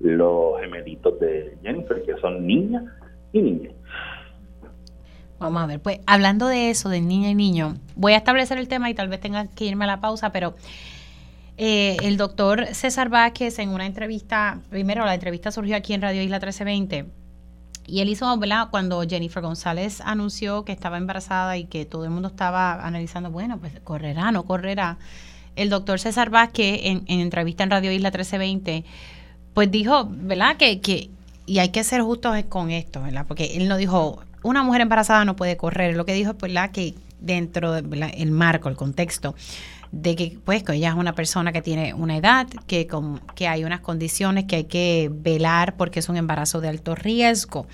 los gemelitos de Jennifer, que son niñas y niños. Vamos a ver, pues hablando de eso, de niña y niño, voy a establecer el tema y tal vez tenga que irme a la pausa, pero eh, el doctor César Vázquez en una entrevista, primero la entrevista surgió aquí en Radio Isla 1320, y él hizo, ¿verdad? Cuando Jennifer González anunció que estaba embarazada y que todo el mundo estaba analizando, bueno, pues correrá, no correrá. El doctor César Vázquez en, en entrevista en Radio Isla 1320, pues dijo, ¿verdad? Que, que, y hay que ser justos con esto, ¿verdad? Porque él no dijo, una mujer embarazada no puede correr. Lo que dijo pues, que dentro del marco, el contexto, de que pues que ella es una persona que tiene una edad, que, con, que hay unas condiciones que hay que velar porque es un embarazo de alto riesgo.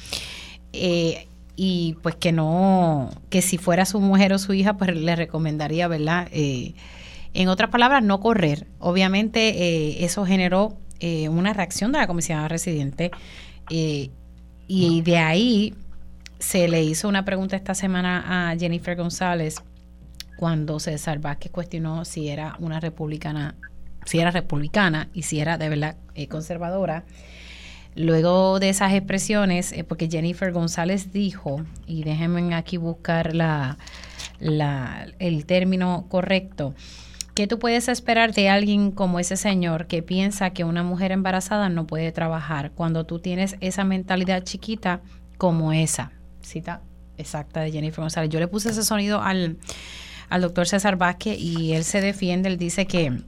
Eh, y pues que no, que si fuera su mujer o su hija, pues le recomendaría, ¿verdad? Eh, en otras palabras, no correr. Obviamente eh, eso generó una reacción de la comisionada residente y de ahí se le hizo una pregunta esta semana a Jennifer González cuando César Vázquez cuestionó si era una republicana, si era republicana y si era de verdad eh, conservadora. Luego de esas expresiones, eh, porque Jennifer González dijo, y déjenme aquí buscar la, el término correcto, ¿qué tú puedes esperar de alguien como ese señor que piensa que una mujer embarazada no puede trabajar cuando tú tienes esa mentalidad chiquita como esa? cita exacta de Jennifer González. Yo le puse ese sonido al, al doctor César Vázquez y él se defiende, él dice que,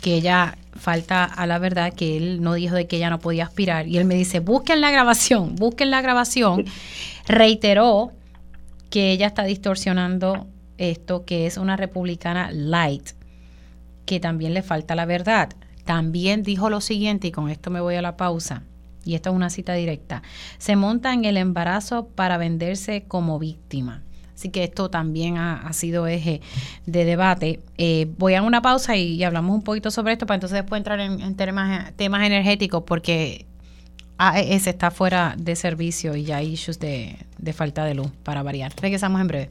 que ella falta a la verdad, que él no dijo de que ella no podía aspirar. Y él me dice, busquen la grabación, busquen la grabación. Reiteró que ella está distorsionando esto, que es una republicana light, que también le falta la verdad. También dijo lo siguiente, y con esto me voy a la pausa y esto es una cita directa, se monta en el embarazo para venderse como víctima. Así que esto también ha, sido eje de debate. Eh, voy a una pausa y, hablamos un poquito sobre esto para entonces después entrar en, temas, energéticos porque AES está fuera de servicio y ya hay issues de falta de luz para variar. Regresamos en breve.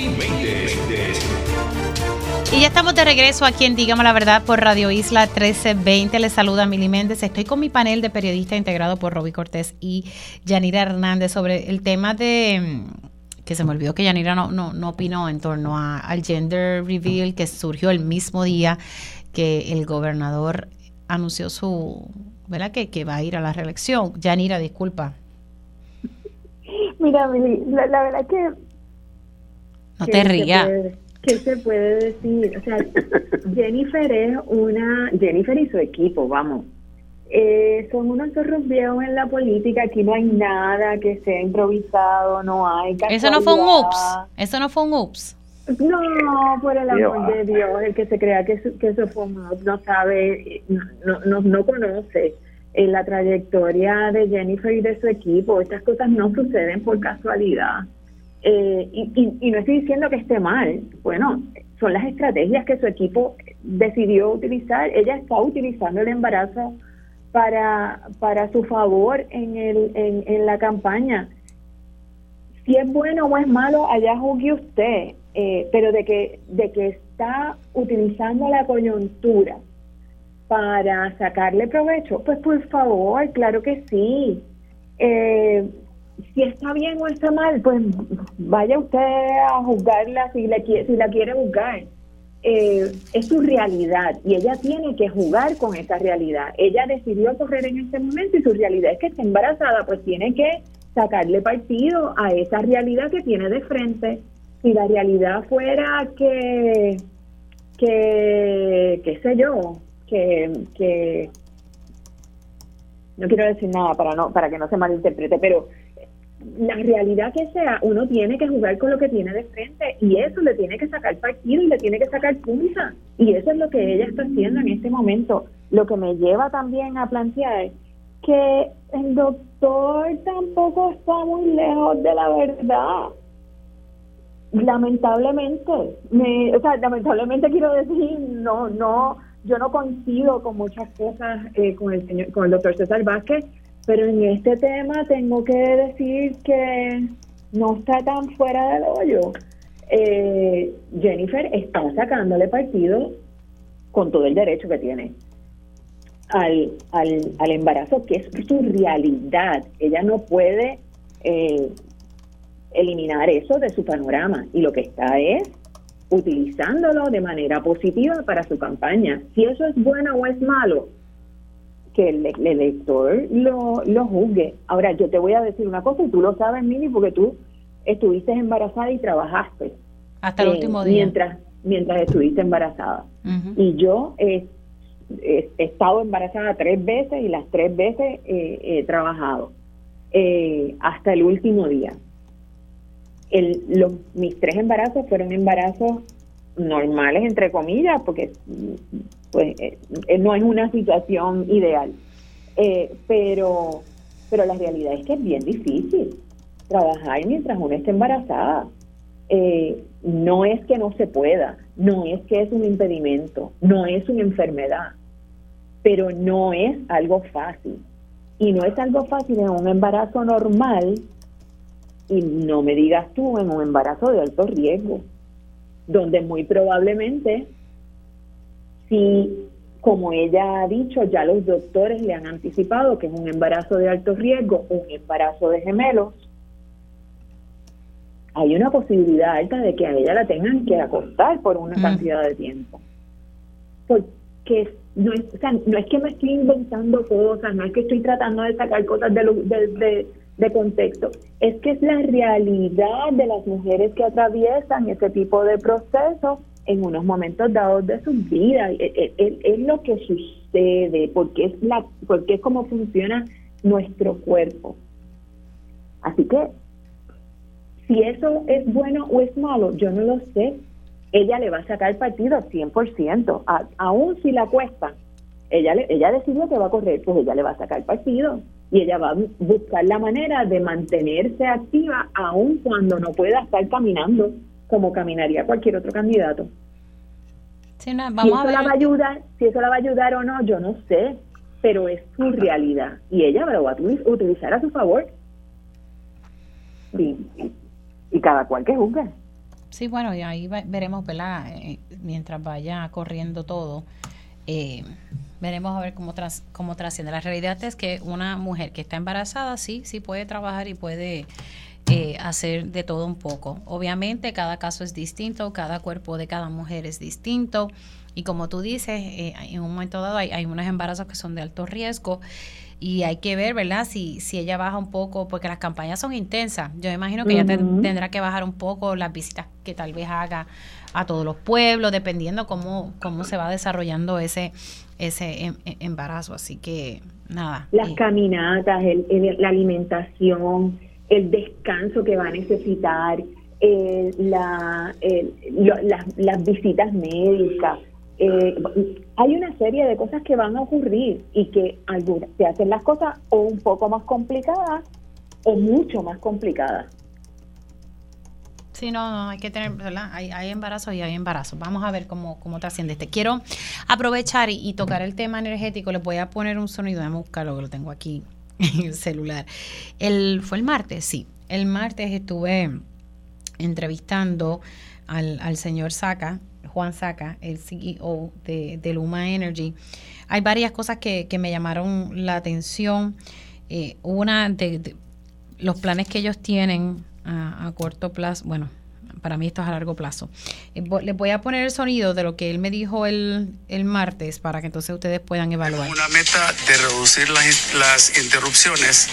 y ya estamos de regreso aquí en Dígame la Verdad por Radio Isla 1320. Les saluda Mili Méndez. Estoy con mi panel de periodistas integrado por Roby Cortés y Yanira Hernández sobre el tema de mm, que se me olvidó que Yanira no, no, no opinó en torno al gender reveal que surgió el mismo día que el gobernador anunció su, ¿verdad? Que, que va a ir a la reelección. Yanira, disculpa. Mira, Mili, la, verdad que... No te rías. ¿Qué se puede decir? O sea, *laughs* Jennifer es una, Jennifer y su equipo, vamos, eh, son unos zorros viejos en la política, aquí no hay nada que sea improvisado, no hay... Eso no fue un ups, eso no fue un ups. No, por el amor de Dios, el que se crea que, que eso fue un ups no sabe, no, no, no conoce eh, la trayectoria de Jennifer y de su equipo. Estas cosas no suceden por casualidad. Eh, y, y, no estoy diciendo que esté mal, bueno, son las estrategias que su equipo decidió utilizar. Ella está utilizando el embarazo para, para su favor en, el, en, en la campaña. Si es bueno o es malo, allá juzgue usted, eh, pero de que, de que está utilizando la coyuntura para sacarle provecho, pues por favor, claro que sí. Eh, si está bien o está mal, pues vaya usted a juzgarla si, le, si la quiere juzgar. Eh, es su realidad y ella tiene que jugar con esa realidad. Ella decidió correr en este momento y su realidad es que está embarazada, pues tiene que sacarle partido a esa realidad que tiene de frente. Si la realidad fuera que, que qué sé yo, que, que no quiero decir nada para no para que no se malinterprete, pero la realidad que sea, uno tiene que jugar con lo que tiene de frente y eso le tiene que sacar partido y le tiene que sacar punta. Y eso es lo que ella está haciendo en este momento. Lo que me lleva también a plantear que el doctor tampoco está muy lejos de la verdad. Lamentablemente, me, o sea, lamentablemente quiero decir, no, no, yo no coincido con muchas cosas eh, con el señor, con el doctor César Vázquez, pero en este tema tengo que decir que no está tan fuera del hoyo. Eh, Jennifer está sacándole partido con todo el derecho que tiene al, al, al embarazo, que es su realidad. Ella no puede eh, eliminar eso de su panorama y lo que está es utilizándolo de manera positiva para su campaña. Si eso es bueno o es malo, que el, elector lo, lo juzgue. Ahora, yo te voy a decir una cosa, y tú lo sabes, Mini, porque tú estuviste embarazada y trabajaste. Hasta el eh, último día. Mientras, mientras estuviste embarazada. Y yo he, estado embarazada tres veces y las tres veces he trabajado eh, hasta el último día. El, los, mis tres embarazos fueron embarazos normales, entre comillas, porque pues eh, no es una situación ideal. Eh, pero, pero la realidad es que es bien difícil trabajar mientras uno está embarazada. Eh, no es que no se pueda, no es que es un impedimento, no es una enfermedad, pero no es algo fácil. Y no es algo fácil en un embarazo normal y no me digas tú en un embarazo de alto riesgo, donde muy probablemente si, como ella ha dicho, ya los doctores le han anticipado que es un embarazo de alto riesgo, un embarazo de gemelos, hay una posibilidad alta de que a ella la tengan que acostar por una cantidad de tiempo. Porque no es, no es que me estoy inventando cosas, no es que estoy tratando de sacar cosas de, de, de, contexto, es que es la realidad de las mujeres que atraviesan ese tipo de procesos en unos momentos dados de su vida. Es, es, lo que sucede, porque es, la, porque es como funciona nuestro cuerpo. Así que si eso es bueno o es malo, yo no lo sé. Ella le va a sacar partido 100%, a, aún si la cuesta. Ella, ella decidió que va a correr, pues ella le va a sacar partido y ella va a buscar la manera de mantenerse activa aún cuando no pueda estar caminando como caminaría cualquier otro candidato. si eso la va a ayudar, si eso la va a ayudar o no, yo no sé, pero es su realidad y ella lo va a utilizar a su favor. Sí y cada cual que juzgue. Sí, bueno, y ahí veremos, ¿verdad? Eh, mientras vaya corriendo todo, eh, veremos a ver cómo, tras, cómo trasciende. La realidad es que una mujer que está embarazada, sí, sí puede trabajar y puede eh, hacer de todo un poco. Obviamente, cada caso es distinto, cada cuerpo de cada mujer es distinto. Y como tú dices, en un momento dado hay, hay unos embarazos que son de alto riesgo y hay que ver, ¿verdad? Si, si ella baja un poco, porque las campañas son intensas. Yo imagino que ella tendrá que bajar un poco las visitas que tal vez haga a todos los pueblos, dependiendo cómo, cómo se va desarrollando ese, ese em, em, embarazo. Así que, nada. Las caminatas, el, la alimentación, el descanso que va a necesitar, la, las, las visitas médicas eh, hay una serie de cosas que van a ocurrir y que algunas se hacen las cosas o un poco más complicadas o mucho más complicadas. Sí, no, no, hay que tener, ¿verdad? Hay, hay embarazos y hay embarazos. Vamos a ver cómo, cómo trasciende este. Quiero aprovechar y, tocar el tema energético. Les voy a poner un sonido, déjame buscarlo que lo tengo aquí *laughs* en el celular. El, ¿Fue el martes? Sí. El martes estuve entrevistando al, al señor Saca, Juan Saca, el CEO de, Luma Energy, hay varias cosas que, me llamaron la atención. Eh, una de, los planes que ellos tienen a, corto plazo, bueno, para mí esto es a largo plazo. Eh, les voy a poner el sonido de lo que él me dijo el, martes para que entonces ustedes puedan evaluar. Una meta de reducir las, las interrupciones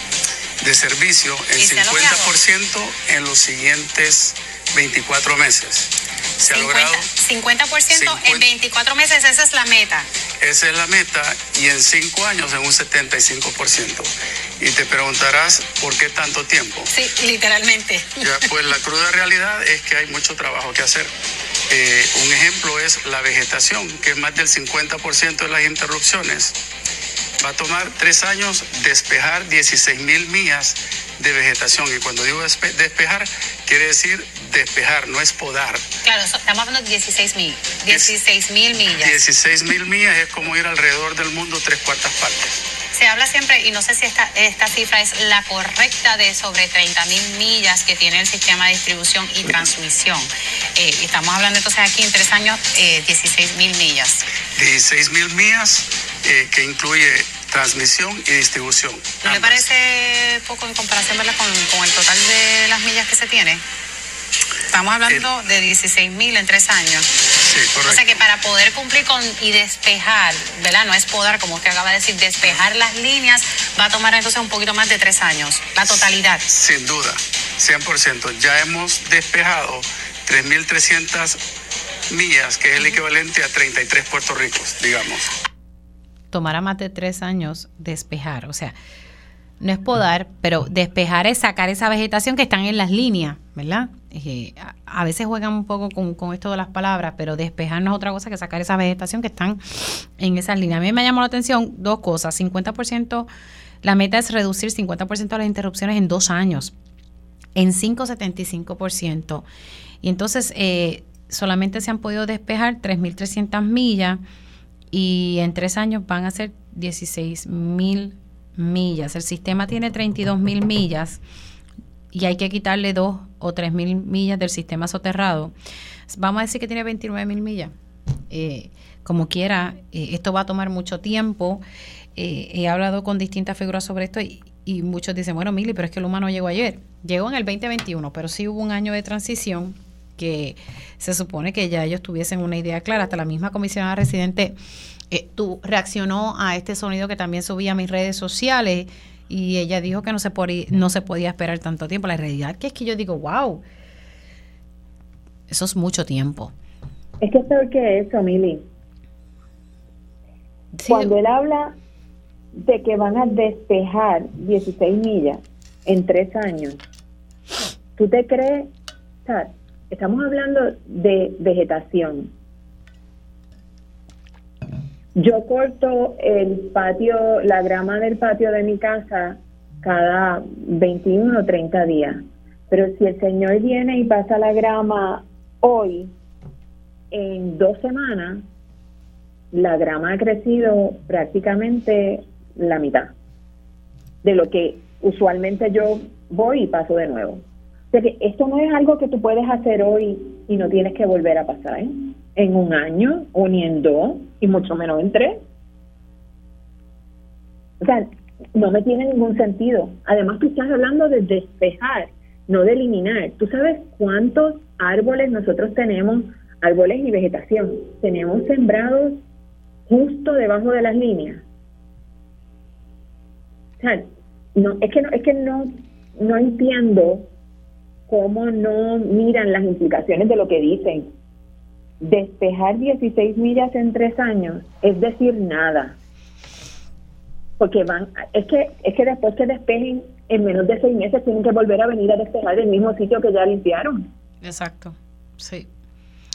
de servicio en 50% en los siguientes 24 meses. Se 50, ha logrado 50%, en 24 meses, esa es la meta. Esa es la meta y en 5 años en un 75%. Y te preguntarás, ¿por qué tanto tiempo? Sí, literalmente. pues la cruda realidad es que hay mucho trabajo que hacer. Eh, un ejemplo es la vegetación, que es más del 50% de las interrupciones Va a tomar tres años despejar 16 mil millas de vegetación. Y cuando digo despejar, quiere decir despejar, no es podar. Claro, estamos hablando de 16 mil. 16 mil millas. 16 mil millas es como ir alrededor del mundo tres cuartas partes. Se habla siempre, y no sé si esta, esta cifra es la correcta, de sobre 30 mil millas que tiene el sistema de distribución y transmisión. Eh, estamos hablando entonces aquí en tres años, 16 eh, mil millas. 16 mil millas eh, que incluye transmisión y distribución. ¿No le parece poco en comparación Con, el total de las millas que se tiene? Estamos hablando de 16 mil en tres años. Sí, correcto. O sea que para poder cumplir con y despejar, ¿verdad? No es podar, como usted acaba de decir, despejar las líneas, va a tomar entonces un poquito más de tres años, la totalidad. Sin duda, 100%. Ya hemos despejado 3.300 millas, que es el equivalente a 33 Puerto Ricos, digamos. Tomará más de tres años despejar, o sea, no es podar, pero despejar es sacar esa vegetación que están en las líneas, ¿verdad? Eh, a, veces juegan un poco con, esto de las palabras, pero despejar no es otra cosa que sacar esa vegetación que están en esas líneas. A mí me llamó la atención dos cosas. 50%, la meta es reducir 50% de las interrupciones en dos años, en 5,75%. Y entonces eh, solamente se han podido despejar 3.300 millas y en tres años van a ser 16.000 millas. El sistema tiene 32.000 millas y hay que quitarle dos o tres mil millas del sistema soterrado. Vamos a decir que tiene 29 mil millas. Eh, como quiera, eh, esto va a tomar mucho tiempo. Eh, he hablado con distintas figuras sobre esto y, y muchos dicen, bueno, Mili, pero es que el humano llegó ayer. Llegó en el 2021, pero sí hubo un año de transición que se supone que ya ellos tuviesen una idea clara. Hasta la misma comisionada residente eh, tú, reaccionó a este sonido que también subía a mis redes sociales y ella dijo que no se, podía, no se podía esperar tanto tiempo. La realidad que es que yo digo, wow, eso es mucho tiempo. Es que es peor que eso, Mili. Cuando él habla de que van a despejar 16 millas en tres años, ¿tú te crees? Estamos hablando de vegetación. Yo corto el patio, la grama del patio de mi casa cada 21 o 30 días. Pero si el señor viene y pasa la grama hoy, en dos semanas, la grama ha crecido prácticamente la mitad de lo que usualmente yo voy y paso de nuevo. O sea que esto no es algo que tú puedes hacer hoy y no tienes que volver a pasar en un año o ni en dos y mucho menos en tres. O sea, no me tiene ningún sentido. Además, tú estás hablando de despejar, no de eliminar. ¿Tú sabes cuántos árboles nosotros tenemos, árboles y vegetación, tenemos sembrados justo debajo de las líneas? O sea, no, es que no, es que no, no entiendo cómo no miran las implicaciones de lo que dicen. Despejar 16 millas en tres años es decir nada porque van, es que, es que después que despejen, en menos de seis meses tienen que volver a venir a despejar el mismo sitio que ya limpiaron. Exacto, sí.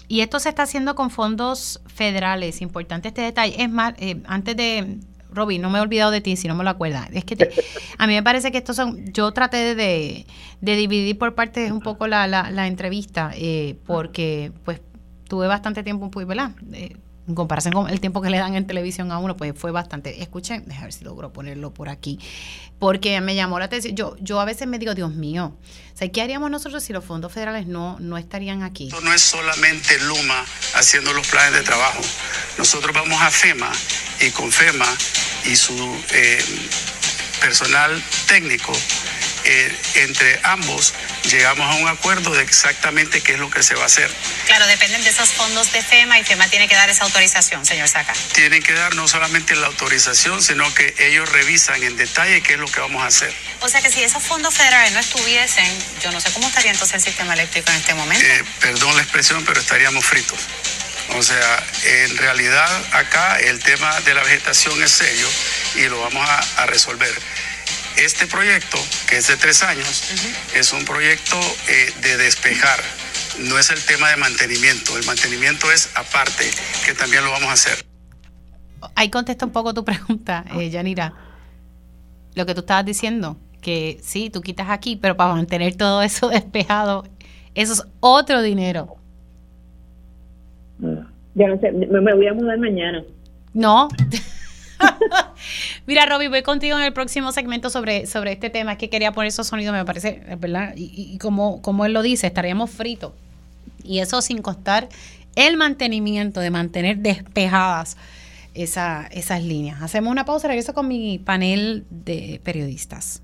Y esto se está haciendo con fondos federales, importante este detalle. Es más, eh, antes de, Roby, no me he olvidado de ti, si no me lo acuerdas. Es que *laughs* a mí me parece que estos son, yo traté de, de dividir por partes un poco la, la, la entrevista, eh, porque pues tuve bastante tiempo, pues, ¿verdad? Eh, en comparación con el tiempo que le dan en televisión a uno, pues fue bastante. Escuchen, déjame ver si logro ponerlo por aquí, porque me llamó la atención. Yo, yo a veces me digo, Dios mío, ¿qué haríamos nosotros si los fondos federales no, no estarían aquí? Esto no es solamente Luma haciendo los planes de trabajo. Nosotros vamos a FEMA y con FEMA y su eh, personal técnico eh, entre ambos llegamos a un acuerdo de exactamente qué es lo que se va a hacer. Claro, dependen de esos fondos de FEMA y FEMA tiene que dar esa autorización, señor Saca. Tienen que dar no solamente la autorización, sino que ellos revisan en detalle qué es lo que vamos a hacer. O sea que si esos fondos federales no estuviesen, yo no sé cómo estaría entonces el sistema eléctrico en este momento. Eh, perdón la expresión, pero estaríamos fritos. O sea, en realidad acá el tema de la vegetación es serio y lo vamos a resolver. Este proyecto, que es de tres años, es un proyecto eh, de despejar, no es el tema de mantenimiento. El mantenimiento es aparte, que también lo vamos a hacer. ahí contesta un poco tu pregunta, eh, Yanira. Lo que tú estabas diciendo, que sí, tú quitas aquí, pero para mantener todo eso *laughs* despejado, eso es otro dinero. Ya no sé, me, voy a mudar mañana. No. *laughs* Mira, Robbie, voy contigo en el próximo segmento sobre, sobre este tema. Es que quería poner esos sonidos, me parece, ¿verdad? Y, como, como él lo dice, estaríamos fritos. Y eso sin costar el mantenimiento, de mantener despejadas esa, esas líneas. Hacemos una pausa, regreso con mi panel de periodistas.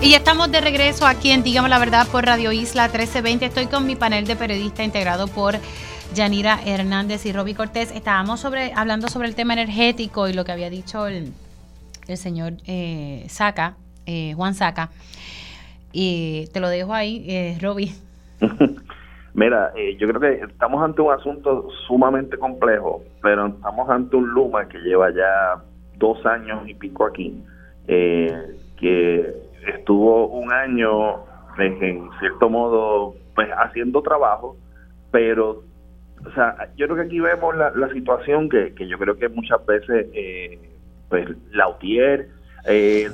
Y estamos de regreso aquí en Dígame la verdad por Radio Isla 1320. Estoy con mi panel de periodistas integrado por Yanira Hernández y Roby Cortés. Estábamos sobre, hablando sobre el tema energético y lo que había dicho el, señor eh, Saca, eh, Juan Saca. Y te lo dejo ahí, eh, Roby. *laughs* Mira, eh, yo creo que estamos ante un asunto sumamente complejo, pero estamos ante un Luma que lleva ya dos años y pico aquí, eh, que estuvo un año en cierto modo pues haciendo trabajo, pero o sea, yo creo que aquí vemos la, la situación que, que yo creo que muchas veces eh, pues Lautier eh,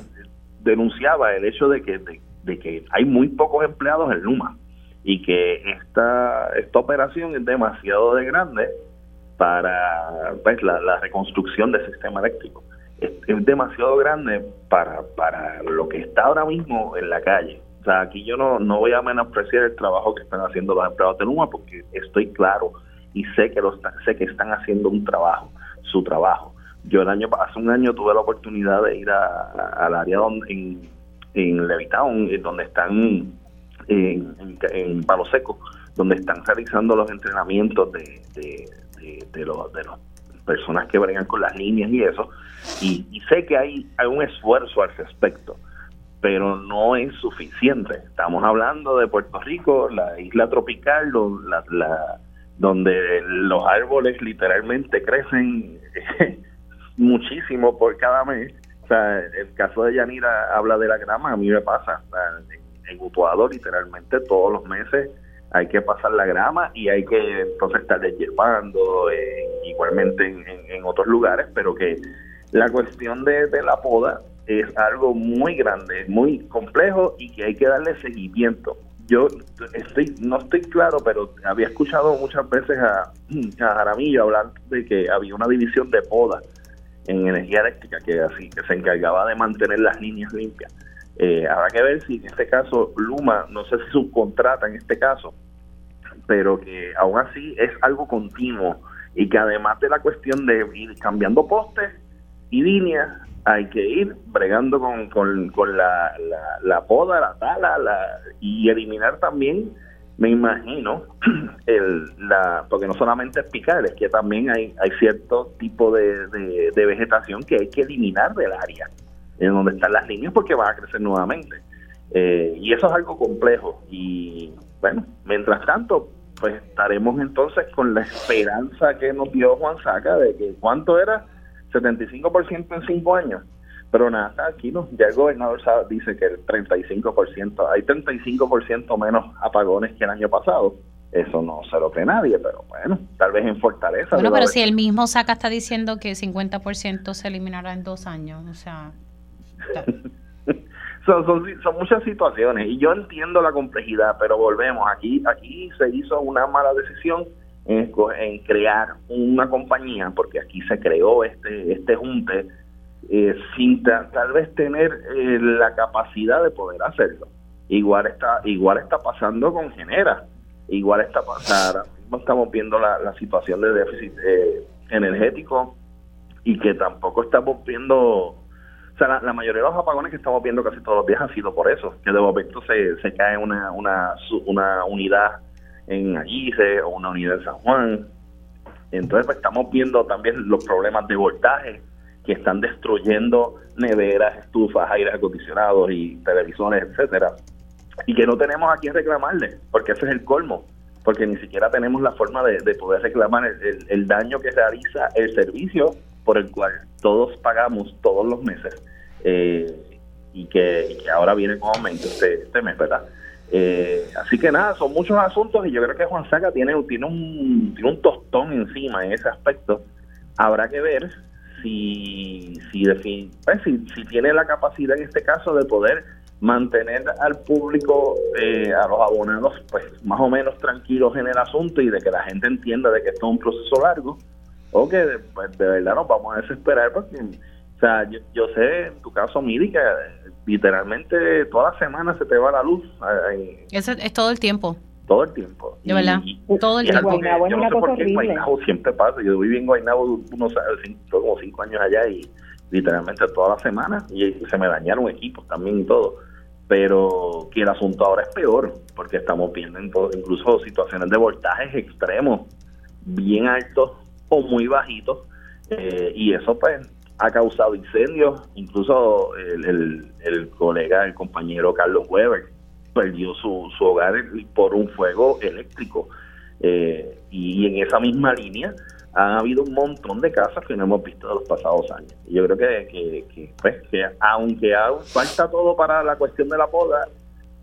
denunciaba el hecho de que, de que hay muy pocos empleados en Luma y que esta, esta operación es demasiado de grande para pues, la, reconstrucción del sistema eléctrico. Es, demasiado grande para, para lo que está ahora mismo en la calle. O sea, aquí yo no, no voy a menospreciar el trabajo que están haciendo los empleados de Luma porque estoy claro y sé que los sé que están haciendo un trabajo, su trabajo. Yo el año hace un año tuve la oportunidad de ir al área donde en, en Levitown, donde están en, en, Palo Seco, donde están realizando los entrenamientos de, de, de, los, de las personas que bregan con las líneas y eso, y, sé que hay, hay un esfuerzo al respecto, pero no es suficiente. Estamos hablando de Puerto Rico, la isla tropical, donde los árboles literalmente crecen *laughs* muchísimo por cada mes o sea, el caso de Yanira habla de la grama, a mí me pasa. en, Utuado, literalmente, todos los meses hay que pasar la grama y hay que entonces estar llevando eh, igualmente en, otros lugares, pero que la cuestión de, la poda es algo muy grande, muy complejo y que hay que darle seguimiento. Yo estoy no estoy claro, pero había escuchado muchas veces a, *clears throat* a Jaramillo hablar de que había una división de poda en energía eléctrica que así que se encargaba de mantener las líneas limpias. Eh, habrá que ver si en este caso Luma, no sé si subcontrata en este caso, pero que aún así es algo continuo y que además de la cuestión de ir cambiando postes y líneas, hay que ir bregando con, con, la, la, poda, la tala la, y eliminar también me imagino, *clears throat* el, la, porque no solamente es picar, es que también hay, hay cierto tipo de, de, vegetación que hay que eliminar del área en donde están las líneas porque van a crecer nuevamente. Eh, y eso es algo complejo. Y bueno, mientras tanto, pues estaremos entonces con la esperanza que nos dio Juan Saca de que cuánto era 75% en cinco años. Pero nada, aquí no, ya el gobernador dice que el 35%, hay 35% menos apagones que el año pasado. Eso no se lo cree nadie, pero bueno, tal vez en Fortaleza. Bueno, pero si el mismo Saca está diciendo que 50% se eliminará en dos años, o sea... *laughs* son, son, muchas situaciones y yo entiendo la complejidad, pero volvemos, aquí aquí se hizo una mala decisión en, crear una compañía, porque aquí se creó este, este junte eh, sin tal vez tener eh, la capacidad de poder hacerlo. Igual está, igual está pasando con Genera, igual está pasando, estamos viendo la, situación de déficit eh, energético y que tampoco estamos viendo, o sea, la, mayoría de los apagones que estamos viendo casi todos los días han sido por eso, que de momento se, se cae una, una, una unidad en Allice o una unidad en San Juan. Entonces pues, estamos viendo también los problemas de voltaje que están destruyendo neveras, estufas, aires acondicionados y televisores, etcétera, y que no tenemos a quién reclamarle, porque ese es el colmo, porque ni siquiera tenemos la forma de, poder reclamar el, daño que realiza el servicio por el cual todos pagamos todos los meses eh, y, que, ahora viene con aumento este, este mes, ¿verdad? Eh, así que nada, son muchos asuntos y yo creo que Juan Saca tiene, tiene, un, tiene un tostón encima en ese aspecto. Habrá que ver si, si, pues, si tiene la capacidad en este caso de poder mantener al público, eh, a los abonados, pues más o menos tranquilos en el asunto y de que la gente entienda de que esto es un proceso largo, o que pues, de verdad nos vamos a desesperar porque, o sea, yo, yo sé en tu caso, Miri, que literalmente toda la semana se te va la luz. Eso es todo el tiempo. Todo el tiempo. De verdad, todo el tiempo. yo no sé por qué en Guaynabo siempre pasa. Yo viví en Guaynabo unos cinco, como cinco años allá y literalmente toda la semana y se me dañaron equipos también y todo. Pero que el asunto ahora es peor porque estamos viendo incluso situaciones de voltajes extremos, bien altos muy bajitos. Eh, y eso pues ha causado incendios, incluso el, colega, el compañero Carlos Weber, perdió su, su hogar por un fuego eléctrico. Eh, y en esa misma línea han habido un montón de casas que no hemos visto de los pasados años. Yo creo que, pues, que aunque falta todo para la cuestión de la poda,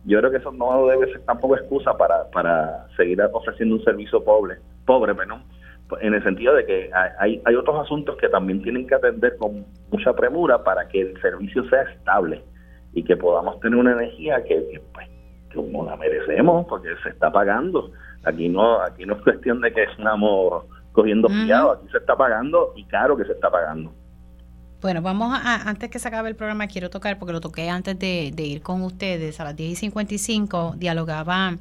yo creo que eso no debe ser tampoco excusa para, para seguir ofreciendo un servicio pobre, pobre perdón, en el sentido de que hay, hay otros asuntos que también tienen que atender con mucha premura para que el servicio sea estable y que podamos tener una energía que, pues, como la merecemos porque se está pagando. Aquí no aquí no es cuestión de que estamos cogiendo fiado, aquí se está pagando y caro que se está pagando. Bueno, vamos a, antes que se acabe el programa, quiero tocar, porque lo toqué antes de, de ir con ustedes, a las 10 y 55, dialogaba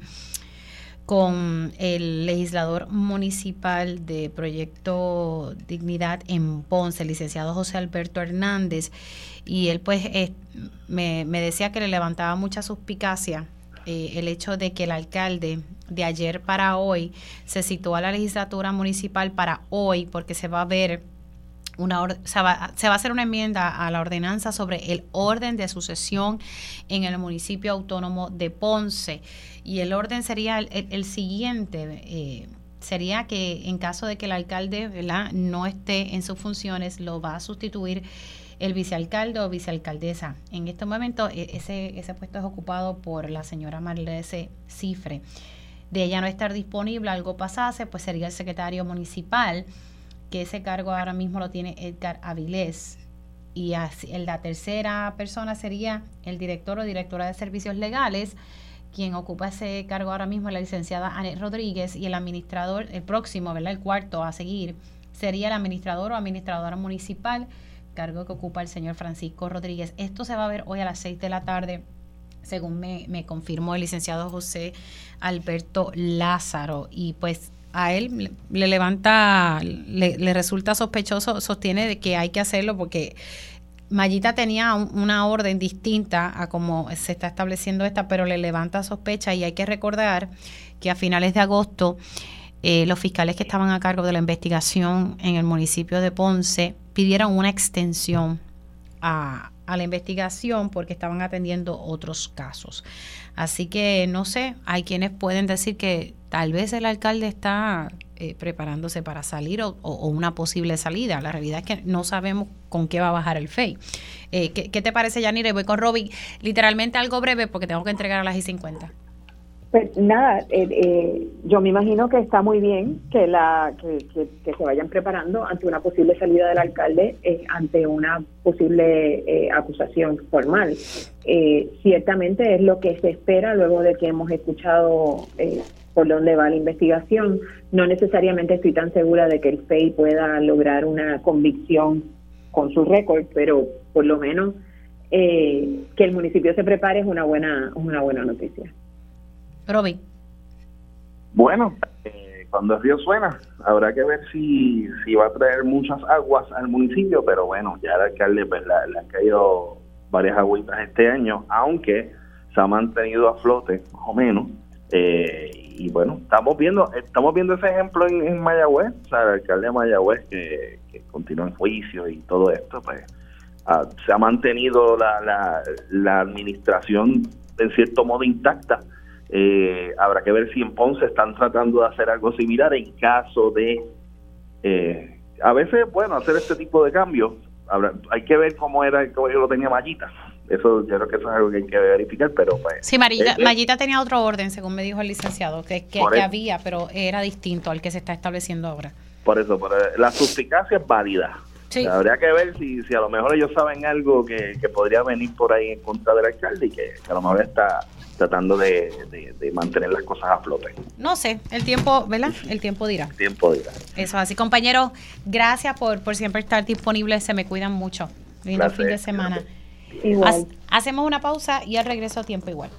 con el legislador municipal de Proyecto Dignidad en Ponce, el licenciado José Alberto Hernández, y él pues me, decía que le levantaba mucha suspicacia eh, el hecho de que el alcalde de ayer para hoy se situó a la legislatura municipal para hoy porque se va a ver una se, va, se va a hacer una enmienda a la ordenanza sobre el orden de sucesión en el municipio autónomo de Ponce y el orden sería el, siguiente. Eh, sería que en caso de que el alcalde no esté en sus funciones, lo va a sustituir el vicealcalde o vicealcaldesa. En este momento e, ese, ese puesto es ocupado por la señora Marlese Cifre. De ella no estar disponible, algo pasase, pues sería el secretario municipal, que ese cargo ahora mismo lo tiene Edgar Avilés. Y así, la tercera persona sería el director o directora de servicios legales, quien ocupa ese cargo ahora mismo es la licenciada Anet Rodríguez y el administrador, el próximo, ¿verdad? El cuarto a seguir sería el administrador o administradora municipal, cargo que ocupa el señor Francisco Rodríguez. Esto se va a ver hoy a las seis de la tarde, según me, me confirmó el licenciado José Alberto Lázaro. Y pues a él le levanta, le, le resulta sospechoso, sostiene de que hay que hacerlo porque Mayita tenía una orden distinta a como se está estableciendo esta, pero le levanta sospecha y hay que recordar que a finales de agosto eh, los fiscales que estaban a cargo de la investigación en el municipio de Ponce pidieron una extensión a, a la investigación porque estaban atendiendo otros casos. Así que no sé, hay quienes pueden decir que tal vez el alcalde está eh, preparándose para salir o, una posible salida. La realidad es que no sabemos con qué va a bajar el FEI. Eh, ¿qué, te parece, Yanira? Y voy con Robin. Literalmente algo breve porque tengo que entregar a las y 50. Pues nada, eh, yo me imagino que está muy bien que la que, se vayan preparando ante una posible salida del alcalde, ante una posible acusación formal. ciertamente es lo que se espera luego de que hemos escuchado por dónde va la investigación. No necesariamente estoy tan segura de que el FEI pueda lograr una convicción con su récord, pero por lo menos eh, que el municipio se prepare es una buena, una buena noticia. Robin. Bueno, eh, cuando el río suena, habrá que ver si, si va a traer muchas aguas al municipio, pero bueno, ya el alcalde pues, le han caído varias agüitas este año, aunque se ha mantenido a flote, más o menos, Eh, y bueno, estamos viendo estamos viendo ese ejemplo en, Mayagüez, o sea, el alcalde de Mayagüez que, que continúa en juicio y todo esto, pues se ha mantenido la, la, la administración en cierto modo intacta. Eh, habrá que ver si en Ponce están tratando de hacer algo similar en caso de, eh, a veces, bueno, hacer este tipo de cambios. Habrá, hay que ver cómo era, cómo yo lo tenía Mallita. Eso, yo creo que eso es algo que hay que verificar, pero pues... Sí, Marita, eh, eh, Mayita tenía otro orden, según me dijo el licenciado, que, que, había, pero era distinto al que se está estableciendo ahora. Por eso, por, eh, la suspicacia es válida. Sí. Habría que ver si, si a lo mejor ellos saben algo que, que podría venir por ahí en contra del alcalde y que, que a lo mejor está tratando de, de- de mantener las cosas a flote. No sé, el tiempo, ¿verdad? El tiempo dirá. Tiempo dirá. Eso, así compañeros, gracias por, por siempre estar disponibles, se me cuidan mucho. Lindo fin de semana. Igual. Hac- hacemos una pausa y al regreso a tiempo igual.